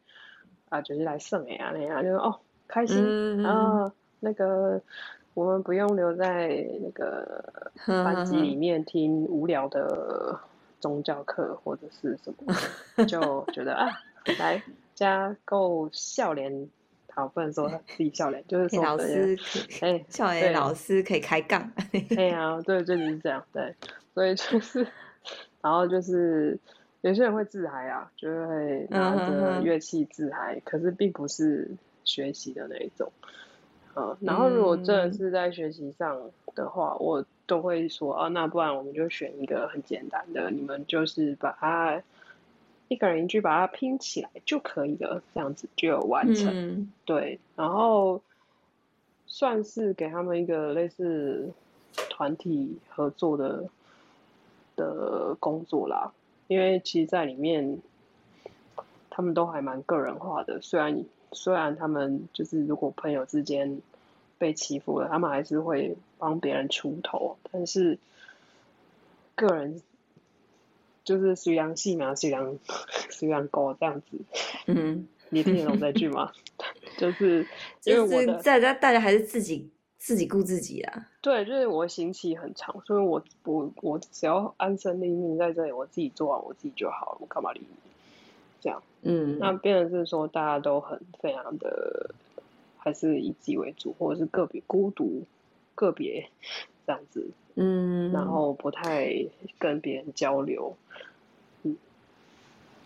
啊，就是来送哎啊那样，就说哦，开心，嗯、然后那个我们不用留在那个 班级里面听无聊的宗教课或者是什么，就觉得啊，来加够笑脸。好，不能说他自己笑脸，就是说老师，哎，笑脸老师可以开杠。对 呀，对，就是这样，对，所以就是，然后就是有些人会自嗨啊，就会拿着乐器自嗨，可是并不是学习的那一种。嗯，然后如果真的是在学习上的话，我都会说啊，那不然我们就选一个很简单的，你们就是把它。一个人一句把它拼起来就可以了，这样子就有完成。嗯、对，然后算是给他们一个类似团体合作的的工作啦。因为其实，在里面他们都还蛮个人化的。虽然虽然他们就是如果朋友之间被欺负了，他们还是会帮别人出头，但是个人。就是虽然细嘛，虽然虽然高这样子，嗯，你听得懂这句吗？就是因为我的在在大家还是自己自己顾自己啊。对，就是我刑期很长，所以我我我只要安身立命在这里，我自己做完我自己就好了，我干嘛理你？这样，嗯，那变成是说大家都很非常的，还是以自己为主，或者是个别孤独，个别这样子。嗯，然后不太跟别人交流，嗯，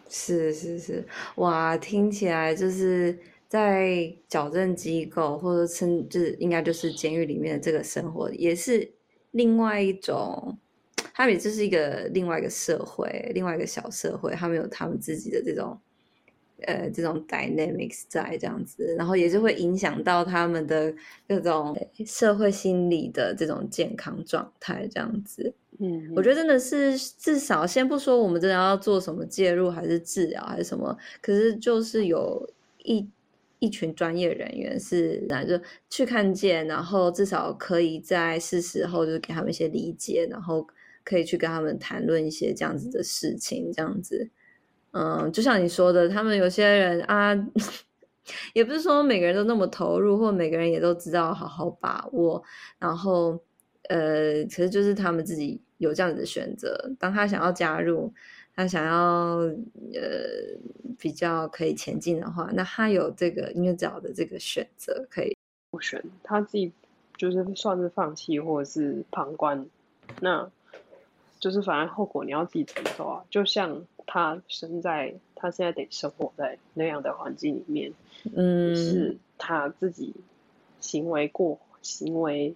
是是是，哇，听起来就是在矫正机构或者称，就是应该就是监狱里面的这个生活，也是另外一种，他们也就是一个另外一个社会，另外一个小社会，他们有他们自己的这种。呃，这种 dynamics 在这样子，然后也是会影响到他们的各种社会心理的这种健康状态，这样子。嗯，我觉得真的是至少先不说我们真的要做什么介入，还是治疗，还是什么，可是就是有一一群专业人员是来就去看见，然后至少可以在是时候就给他们一些理解，然后可以去跟他们谈论一些这样子的事情，这样子。嗯，就像你说的，他们有些人啊，也不是说每个人都那么投入，或每个人也都知道好好把握。然后，呃，其实就是他们自己有这样子的选择。当他想要加入，他想要呃比较可以前进的话，那他有这个音乐治疗的这个选择可以不选，他自己就是算是放弃或者是旁观，那就是反而后果你要自己承受啊，就像。他生在，他现在得生活在那样的环境里面，嗯，是他自己行为过行为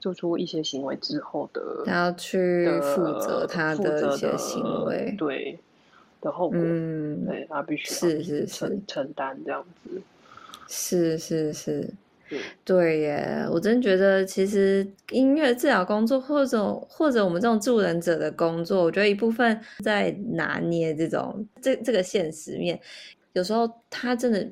做出一些行为之后的，他要去负责他的一些行为，对的后果，嗯，对他必须是是。承承担这样子，是是是。对耶，我真觉得其实音乐治疗工作，或者或者我们这种助人者的工作，我觉得一部分在拿捏这种这这个现实面，有时候他真的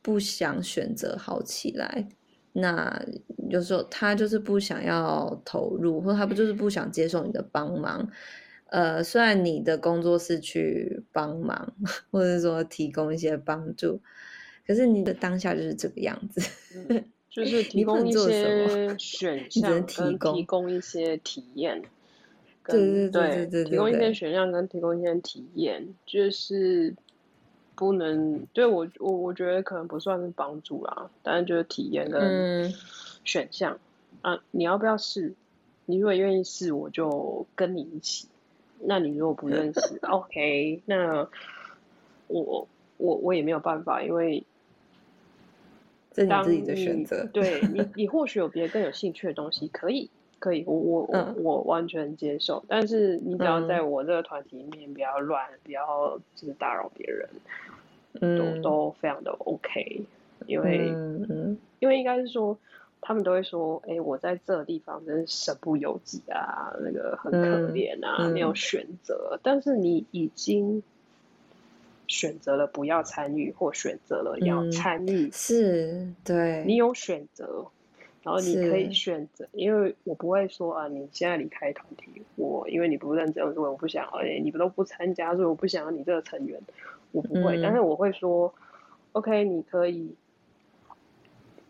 不想选择好起来，那有时候他就是不想要投入，或他不就是不想接受你的帮忙。呃，虽然你的工作是去帮忙，或者说提供一些帮助。可是你的当下就是这个样子，嗯、就 是提供一些 选项，提供提供一些体验，对对对对对，提供一些选项跟提供一些体验，就是不能对我我我觉得可能不算是帮助啦，但是就是体验跟选项、嗯、啊，你要不要试？你如果愿意试，我就跟你一起；那你如果不认识，OK，那我我我也没有办法，因为。这是你自己的选择，对你，你或许有别的更有兴趣的东西可以，可以，我我我、嗯、我完全接受。但是你只要在我这个团体里面，不要乱，不要就是打扰别人，嗯、都都非常的 OK。因为、嗯、因为应该是说，他们都会说，哎、欸，我在这个地方真是身不由己啊，那个很可怜啊，没有选择。但是你已经。选择了不要参与，或选择了要参与，嗯、是对。你有选择，然后你可以选择，因为我不会说啊，你现在离开团体，我因为你不认真，所以我不想，而且你们都不参加，所以我不想要你这个成员，我不会，嗯、但是我会说，OK，你可以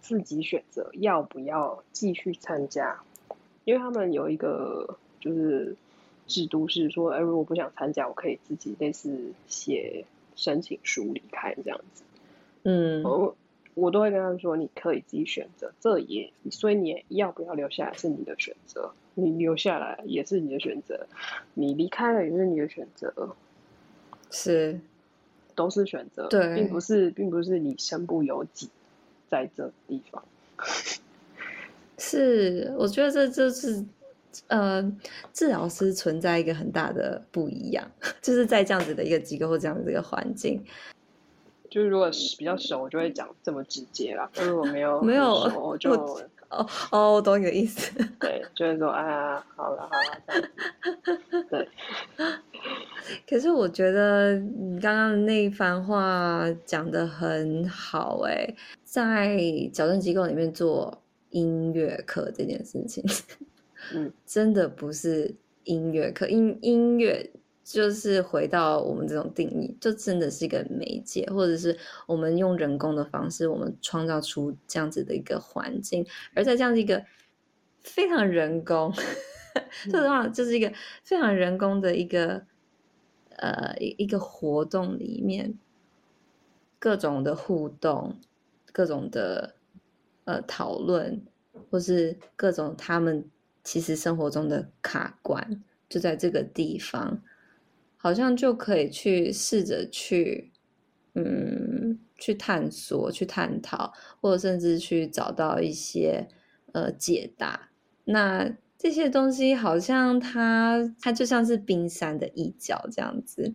自己选择要不要继续参加，因为他们有一个就是制度是说，哎，如果不想参加，我可以自己类似写。申请书离开这样子，嗯，我我都会跟他们说，你可以自己选择，这也所以你要不要留下来是你的选择，你留下来也是你的选择，你离开了也是你的选择，是。都是选择，对，并不是并不是你身不由己在这地方，是我觉得这就是。呃，治疗师存在一个很大的不一样，就是在这样子的一个机构或这样子的一个环境，就是如果是比较熟，我就会讲这么直接啦。但如果没有没有，我就哦哦，我懂你的意思。对，就是说，哎呀，好了好了，这样。对。可是我觉得你刚刚的那一番话讲的很好，哎，在矫正机构里面做音乐课这件事情。嗯，真的不是音乐课，音音乐就是回到我们这种定义，就真的是一个媒介，或者是我们用人工的方式，我们创造出这样子的一个环境，而在这样子一个非常人工，说实话，就是一个非常人工的一个呃一一个活动里面，各种的互动，各种的呃讨论，或是各种他们。其实生活中的卡关就在这个地方，好像就可以去试着去，嗯，去探索、去探讨，或者甚至去找到一些呃解答。那这些东西好像它它就像是冰山的一角这样子，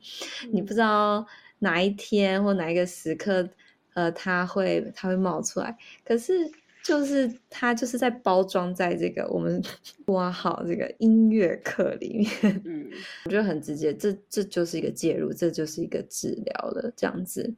你不知道哪一天或哪一个时刻，呃，它会它会冒出来，可是。就是他就是在包装在这个我们 挖好这个音乐课里面，嗯，我觉得很直接，这这就是一个介入，这就是一个治疗了，这样子。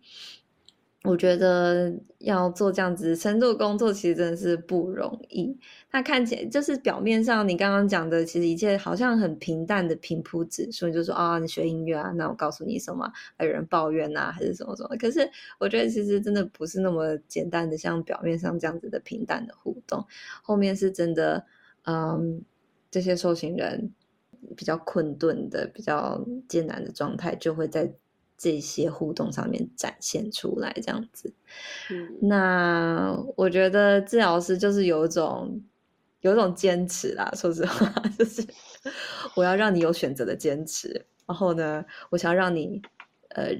我觉得要做这样子深度工作，其实真的是不容易。它看起来就是表面上，你刚刚讲的，其实一切好像很平淡的平铺直叙，就说啊，你学音乐啊，那我告诉你什么，还有人抱怨呐、啊，还是什么什么。可是我觉得其实真的不是那么简单的，像表面上这样子的平淡的互动，后面是真的，嗯，这些受刑人比较困顿的、比较艰难的状态，就会在。这些互动上面展现出来，这样子。嗯，那我觉得治疗师就是有一种有一种坚持啦。说实话，就是我要让你有选择的坚持。然后呢，我想要让你呃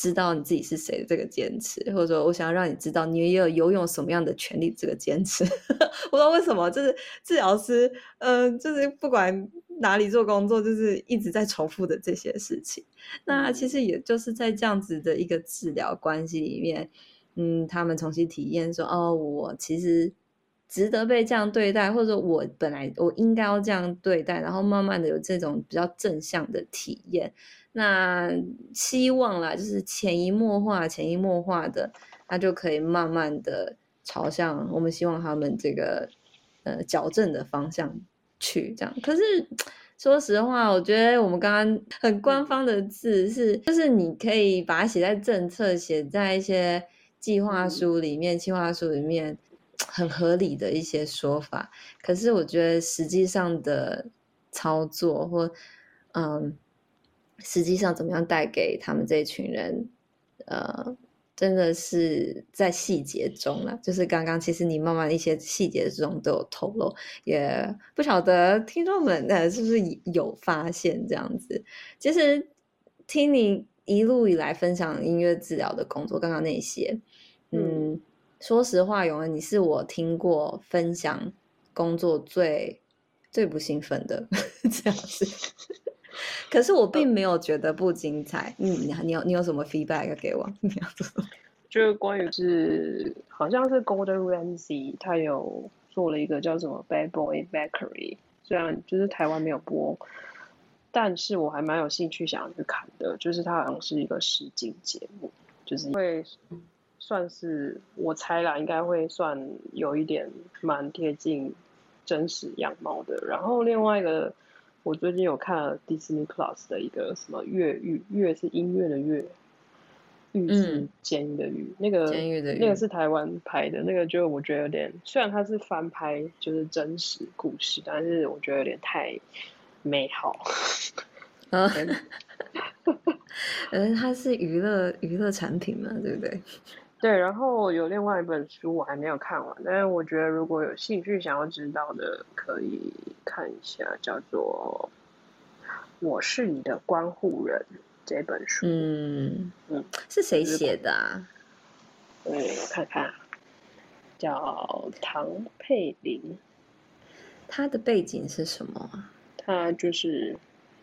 知道你自己是谁的这个坚持，或者说我想要让你知道你也有拥有什么样的权利这个坚持。我不知道为什么，就是治疗师，嗯、呃，就是不管。哪里做工作，就是一直在重复的这些事情。那其实也就是在这样子的一个治疗关系里面，嗯，他们重新体验说，哦，我其实值得被这样对待，或者说我本来我应该要这样对待，然后慢慢的有这种比较正向的体验。那希望啦，就是潜移默化、潜移默化的，他就可以慢慢的朝向我们希望他们这个呃矫正的方向。去这样，可是说实话，我觉得我们刚刚很官方的字是，就是你可以把它写在政策，写在一些计划书里面，计划书里面很合理的一些说法。可是我觉得实际上的操作或嗯，实际上怎么样带给他们这一群人，呃。真的是在细节中了，就是刚刚其实你慢慢一些细节中都有透露，也不晓得听众们呃是不是有发现这样子。其实听你一路以来分享音乐治疗的工作，刚刚那些，嗯，说实话，永恩，你是我听过分享工作最最不兴奋的 这样子。可是我并没有觉得不精彩。嗯，你你有你有什么 feedback 给我？你要说，就是关于是好像是 Golden Ramsey 他有做了一个叫什么 Bad Boy Bakery，虽然就是台湾没有播，但是我还蛮有兴趣想要去看的。就是它好像是一个实景节目，就是会算是我猜啦，应该会算有一点蛮贴近真实样貌的。然后另外一个。我最近有看了 Disney Plus 的一个什么越狱，越是音乐的越，狱是监狱的狱，嗯、那个监狱的那个是台湾拍的，那个就我觉得有点，虽然它是翻拍，就是真实故事，但是我觉得有点太美好。嗯，嗯，它是娱乐娱乐产品嘛，对不对？对，然后有另外一本书我还没有看完，但是我觉得如果有兴趣想要知道的，可以看一下，叫做《我是你的关护人》这本书。嗯嗯，是谁写的啊？嗯，我看看，叫唐佩琳。他的背景是什么？他就是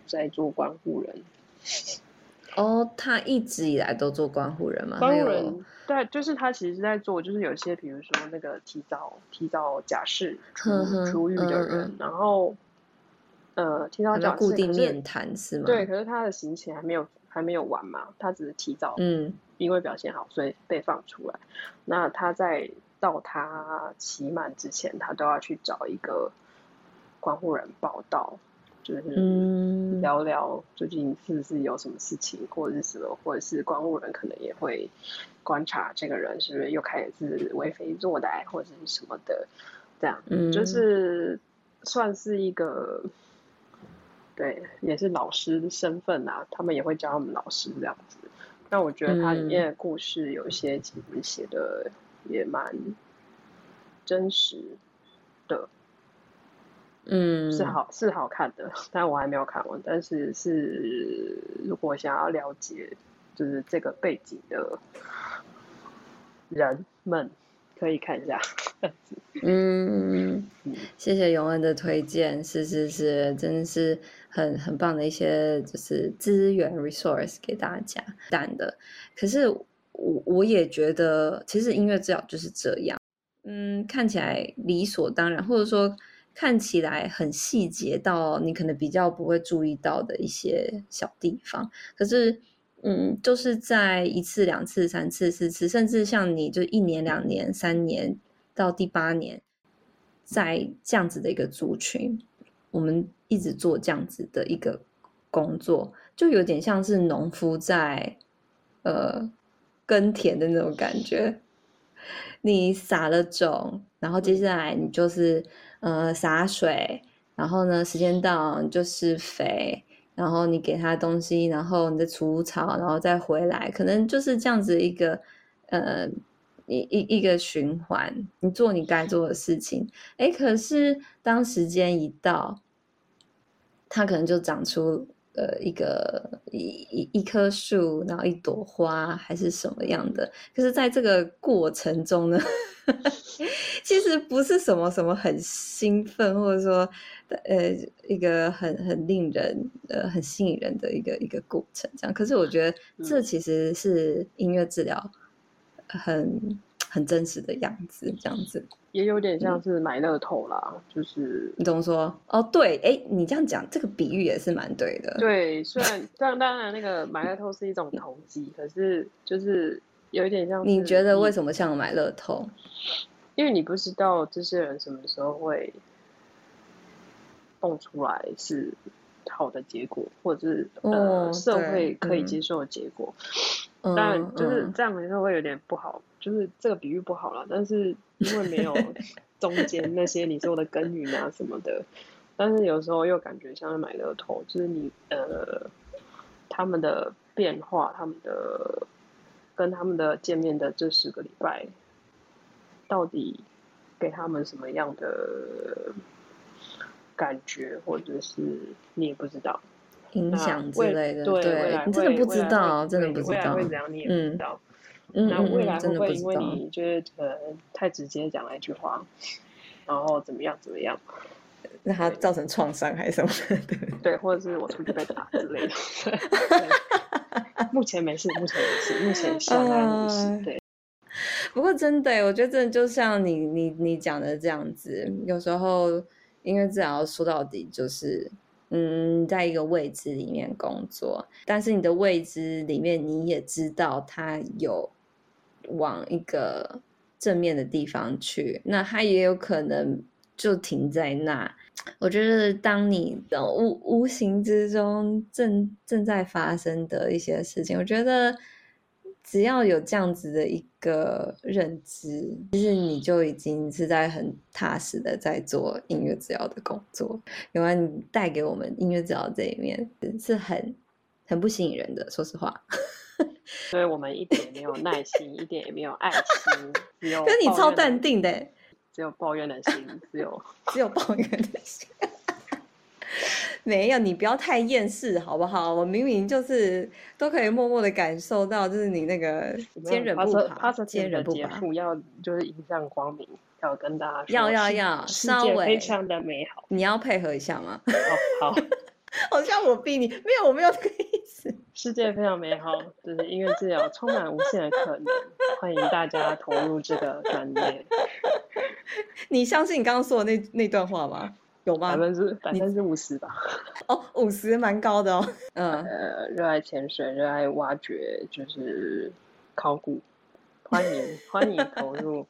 在做关护人。哦，他一直以来都做关护人吗？关护人。对，就是他其实是在做，就是有些，比如说那个提早提早假释出出狱的人，嗯嗯、然后呃提早假释固定面谈是，是吗？对，可是他的刑期还没有还没有完嘛，他只是提早，嗯，因为表现好，所以被放出来。那他在到他期满之前，他都要去找一个关护人报道。就是聊聊最近是不是有什么事情，或者是什么，或者是关护人可能也会观察这个人是不是又开始是为非作歹，或者是什么的，这样，嗯，就是算是一个，对，也是老师的身份啊，他们也会教他们老师这样子。那我觉得它里面的故事有一些其实写的也蛮真实的。嗯，是好是好看的，但我还没有看完。但是是如果想要了解就是这个背景的人们，可以看一下。嗯，谢谢永恩的推荐，是是是，真的是很很棒的一些就是资源 resource 给大家。但的，可是我我也觉得，其实音乐治疗就是这样。嗯，看起来理所当然，或者说。看起来很细节到你可能比较不会注意到的一些小地方，可是，嗯，就是在一次、两次、三次、四次，甚至像你就一年、两年、三年到第八年，在这样子的一个族群，我们一直做这样子的一个工作，就有点像是农夫在呃耕田的那种感觉。你撒了种，然后接下来你就是。呃，洒水，然后呢，时间到就施肥，然后你给他东西，然后你再除草，然后再回来，可能就是这样子一个呃一一一个循环。你做你该做的事情，哎，可是当时间一到，它可能就长出。呃，一个一一一棵树，然后一朵花，还是什么样的？可是在这个过程中呢，其实不是什么什么很兴奋，或者说呃一个很很令人呃很吸引人的一个一个过程，这样。可是我觉得这其实是音乐治疗很。很真实的样子，这样子也有点像是买乐透啦，嗯、就是你怎么说？哦，对，哎，你这样讲，这个比喻也是蛮对的。对，虽然当当然那个买乐透是一种投机，可是就是有一点像。你觉得为什么像买乐透？因为你不知道这些人什么时候会蹦出来是好的结果，或者是、哦、呃社会可以接受的结果。当然、嗯，就是这样的时候会有点不好。就是这个比喻不好了，但是因为没有 中间那些你说的耕耘啊什么的，但是有时候又感觉像是买乐透，就是你呃他们的变化，他们的跟他们的见面的这十个礼拜，到底给他们什么样的感觉，或者是你也不知道影响之类的，对，对你真的不知道，真的不知道，会怎样你也不知道。嗯那未来会不会因为你觉得呃太直接讲了一句话，然后怎么样怎么样？让他造成创伤还是什么的？对，对，或者是我出去被打之类的。目前没事，目前没事，目前 相安无事。对。不过真的，我觉得真的就像你你你讲的这样子，有时候音乐治疗说到底就是，嗯，在一个位置里面工作，但是你的位置里面你也知道他有往一个正面的地方去，那他也有可能就停在那。我觉得，当你的无无形之中正正在发生的一些事情，我觉得只要有这样子的一个认知，其实你就已经是在很踏实的在做音乐治疗的工作。因为你带给我们音乐治疗这一面是很很不吸引人的，说实话。所以我们一点也没有耐心，一点也没有爱心，只有。可是你超淡定的。只有抱怨的心，只有 只有抱怨的心，没有，你不要太厌世好不好？我明明就是都可以默默的感受到，就是你那个坚忍不拔，坚忍不拔，要就是迎向光明，要跟大家要要要，稍微非常的美好，你要配合一下吗？好，好，好像我逼你，没有，我没有这个意思。世界非常美好，就是音乐治疗充满无限的可能，欢迎大家投入这个专业。你相信你刚刚说的那那段话吗？有吗？百分之百分之五十吧。哦，五十蛮高的哦。嗯，呃，热爱潜水，热爱挖掘，就是考古。欢迎欢迎投入。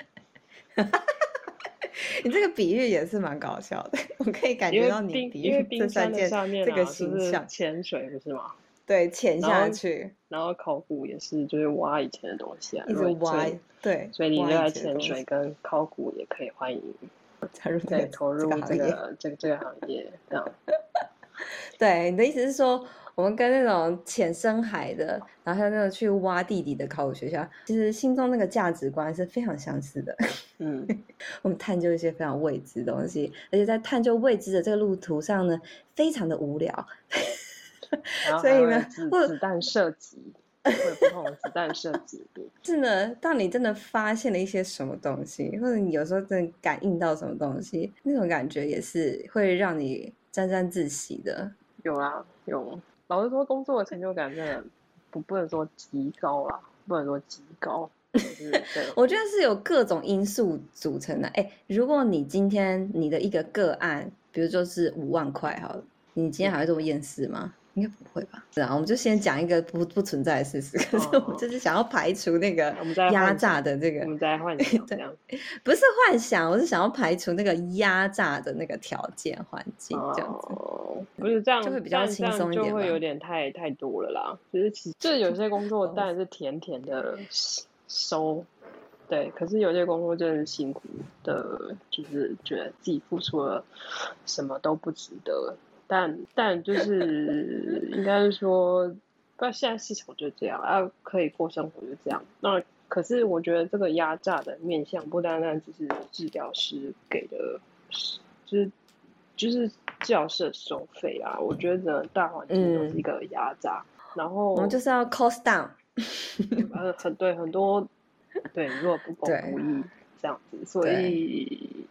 你这个比喻也是蛮搞笑的，我可以感觉到你比喻这三件这个形象。潜水不是吗？对，潜下去，然后考古也是，就是挖以前的东西啊，一直挖，对，所以你热爱潜水跟考古也可以欢迎加入对投入这个这个这个、这个行业这样。对，你的意思是说，我们跟那种潜深海的，然后像那种去挖地底的考古学校，其实心中那个价值观是非常相似的。嗯，我们探究一些非常未知的东西，而且在探究未知的这个路途上呢，非常的无聊。所以呢，子子弹射击，会有不同的子弹射击。是呢，当你真的发现了一些什么东西，或者你有时候真的感应到什么东西，那种感觉也是会让你沾沾自喜的。有啊，有。老实说，工作的成就感真的不不能说极高啦，不能说极高。我觉得是有各种因素组成的。哎，如果你今天你的一个个案，比如说是五万块，好了，你今天还会这么厌世吗？应该不会吧？是啊，我们就先讲一个不不存在的事实。可是我们就是想要排除那个压榨的这个，我们在幻 想这样，不是幻想，我是想要排除那个压榨的那个条件环境这样子。哦，不是这样，就会比较轻松一点，就会有点太太多了啦。就是其实，这有些工作 当然是甜甜的收，对，可是有些工作真的是辛苦的，就是觉得自己付出了什么都不值得。但但就是应该是说，不知道现在市场就这样，啊，可以过生活就这样。那可是我觉得这个压榨的面向不单单只是治疗师给的，就是就是治疗师的收费啊。我觉得整个大环境都是一个压榨。嗯、然后我们就是要 cost down，呃，很对很多对，如果不公不义这样子，所以。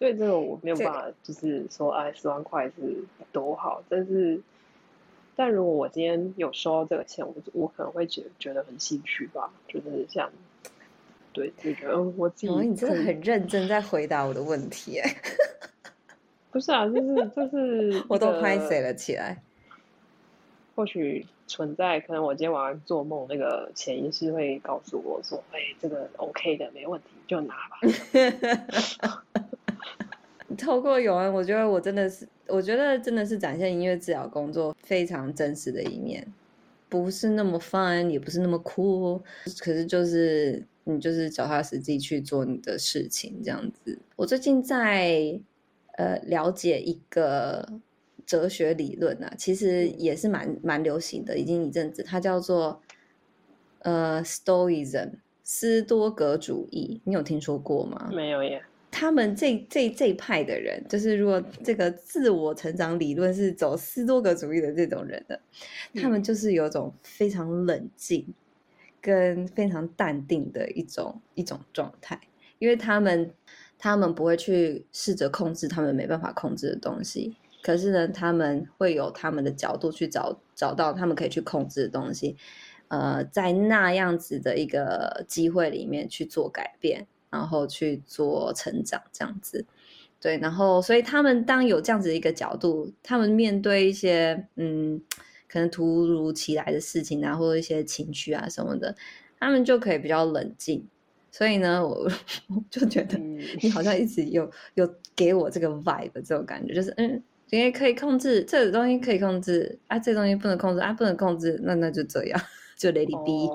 所以这个我没有办法，就是说，哎，十万块是多好。但是，但如果我今天有收到这个钱，我我可能会觉得觉得很兴趣吧，就是像，对，就觉得我自己。哦，你真的很认真在回答我的问题，哎，不是啊，就是就是，我都拍谢了起来。或许存在，可能我今天晚上做梦，那个潜意识会告诉我说，哎，这个 OK 的，没问题，就拿吧。透过永恩，我觉得我真的是，我觉得真的是展现音乐治疗工作非常真实的一面，不是那么 fun，也不是那么 cool，，可是就是你就是脚踏实地去做你的事情这样子。我最近在呃了解一个哲学理论啊，其实也是蛮蛮流行的，已经一阵子，它叫做呃 Stoicism 斯多格主义，你有听说过吗？没有耶。他们这这这一派的人，就是如果这个自我成长理论是走斯多格主义的这种人的，他们就是有种非常冷静跟非常淡定的一种一种状态，因为他们他们不会去试着控制他们没办法控制的东西，可是呢，他们会有他们的角度去找找到他们可以去控制的东西，呃，在那样子的一个机会里面去做改变，然后去做成长，这样子。对，然后所以他们当有这样子的一个角度，他们面对一些嗯，可能突如其来的事情啊，或者一些情绪啊什么的，他们就可以比较冷静。所以呢，我 我就觉得你好像一直有有给我这个 vibe 这种感觉，就是嗯，因为可以控制这个东西可以控制啊，这个东西不能控制啊，不能控制，那那就这样，就 let it be，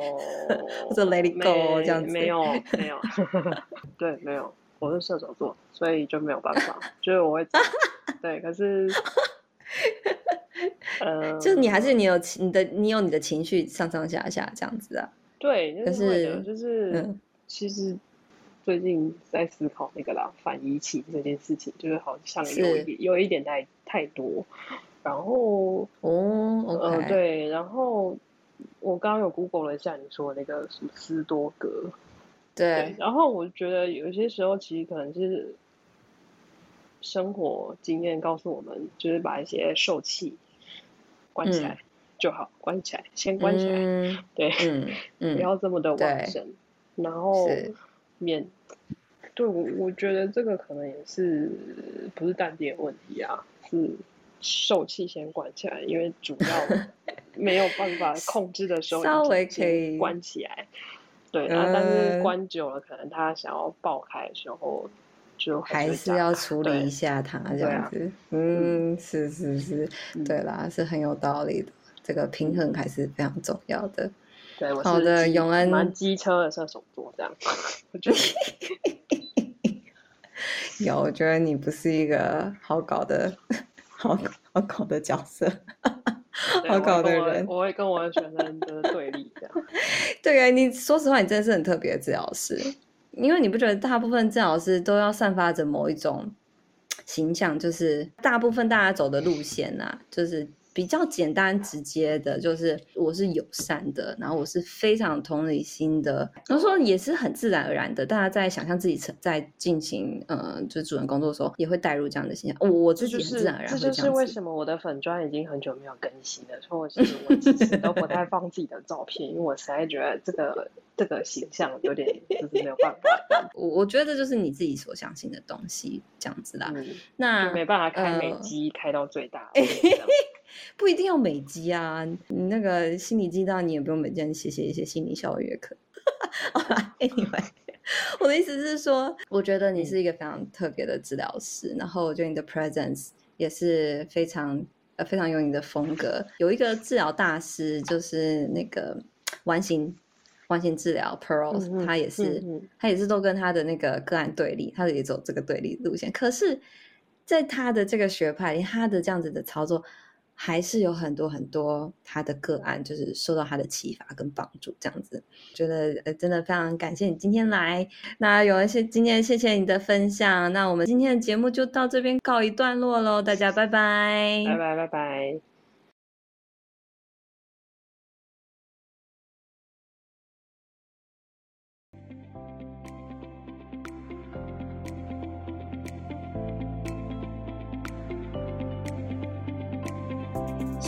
或者、oh, let it go 这样子。没有 没有，对，没有，我是射手座，所以就没有办法，就是我会对，可是，呃，就是你还是你有你的你有你的情绪上上下下这样子啊，对，可是就是。嗯其实最近在思考那个啦，反移情这件事情，就是好像有一有一点太太多。然后哦，okay. 呃，对，然后我刚刚有 Google 了一下你说的那个什么斯多格，对，对，然后我觉得有些时候其实可能是生活经验告诉我们，就是把一些受气关起来就好，嗯、关起来，先关起来，嗯、对，嗯嗯、不要这么的完整。然后免对我，我觉得这个可能也是不是淡定的问题啊，是受气先关起来，因为主要没有办法控制的时候，稍微可以关起来。对，然后但是关久了，可能他想要爆开的时候，就还是要处理一下他这样子。嗯，是是是，对啦，是很有道理的。这个平衡还是非常重要的。对，好的，永恩蛮机车的射手座这样，我觉得 有，我觉得你不是一个好搞的好好搞的角色，好搞的人，我会跟我的学生的对立这样。对啊，你说实话，你真的是很特别的治疗师，因为你不觉得大部分治疗师都要散发着某一种形象，就是大部分大家走的路线啊，就是。比较简单直接的，就是我是友善的，然后我是非常同理心的，然后说也是很自然而然的。大家在想象自己在进行呃，就是主人工作的时候，也会带入这样的形象。我我自己很自然而然会这就是为什么我的粉砖已经很久没有更新了，所以其实我其实都不太 放自己的照片，因为我实在觉得这个这个形象有点就是没有办法。我我觉得这就是你自己所相信的东西，这样子啦。嗯、那没办法开美肌、呃、开到最大。不一定要美肌啊，你那个心理鸡蛋你也不用每天写写一些心理效约课。好啦，Anyway，我的意思是说，我觉得你是一个非常特别的治疗师，嗯、然后我觉得你的 presence 也是非常呃非常有你的风格。有一个治疗大师就是那个完形完形治疗 Pearl，、嗯、哼他也是、嗯、他也是都跟他的那个个案对立，他也走这个对立路线。可是，在他的这个学派，他的这样子的操作。还是有很多很多他的个案，就是受到他的启发跟帮助，这样子，觉得呃真的非常感谢你今天来。那有一些今天谢谢你的分享，那我们今天的节目就到这边告一段落喽，大家拜拜，拜拜拜拜。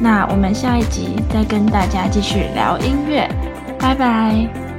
那我们下一集再跟大家继续聊音乐，拜拜。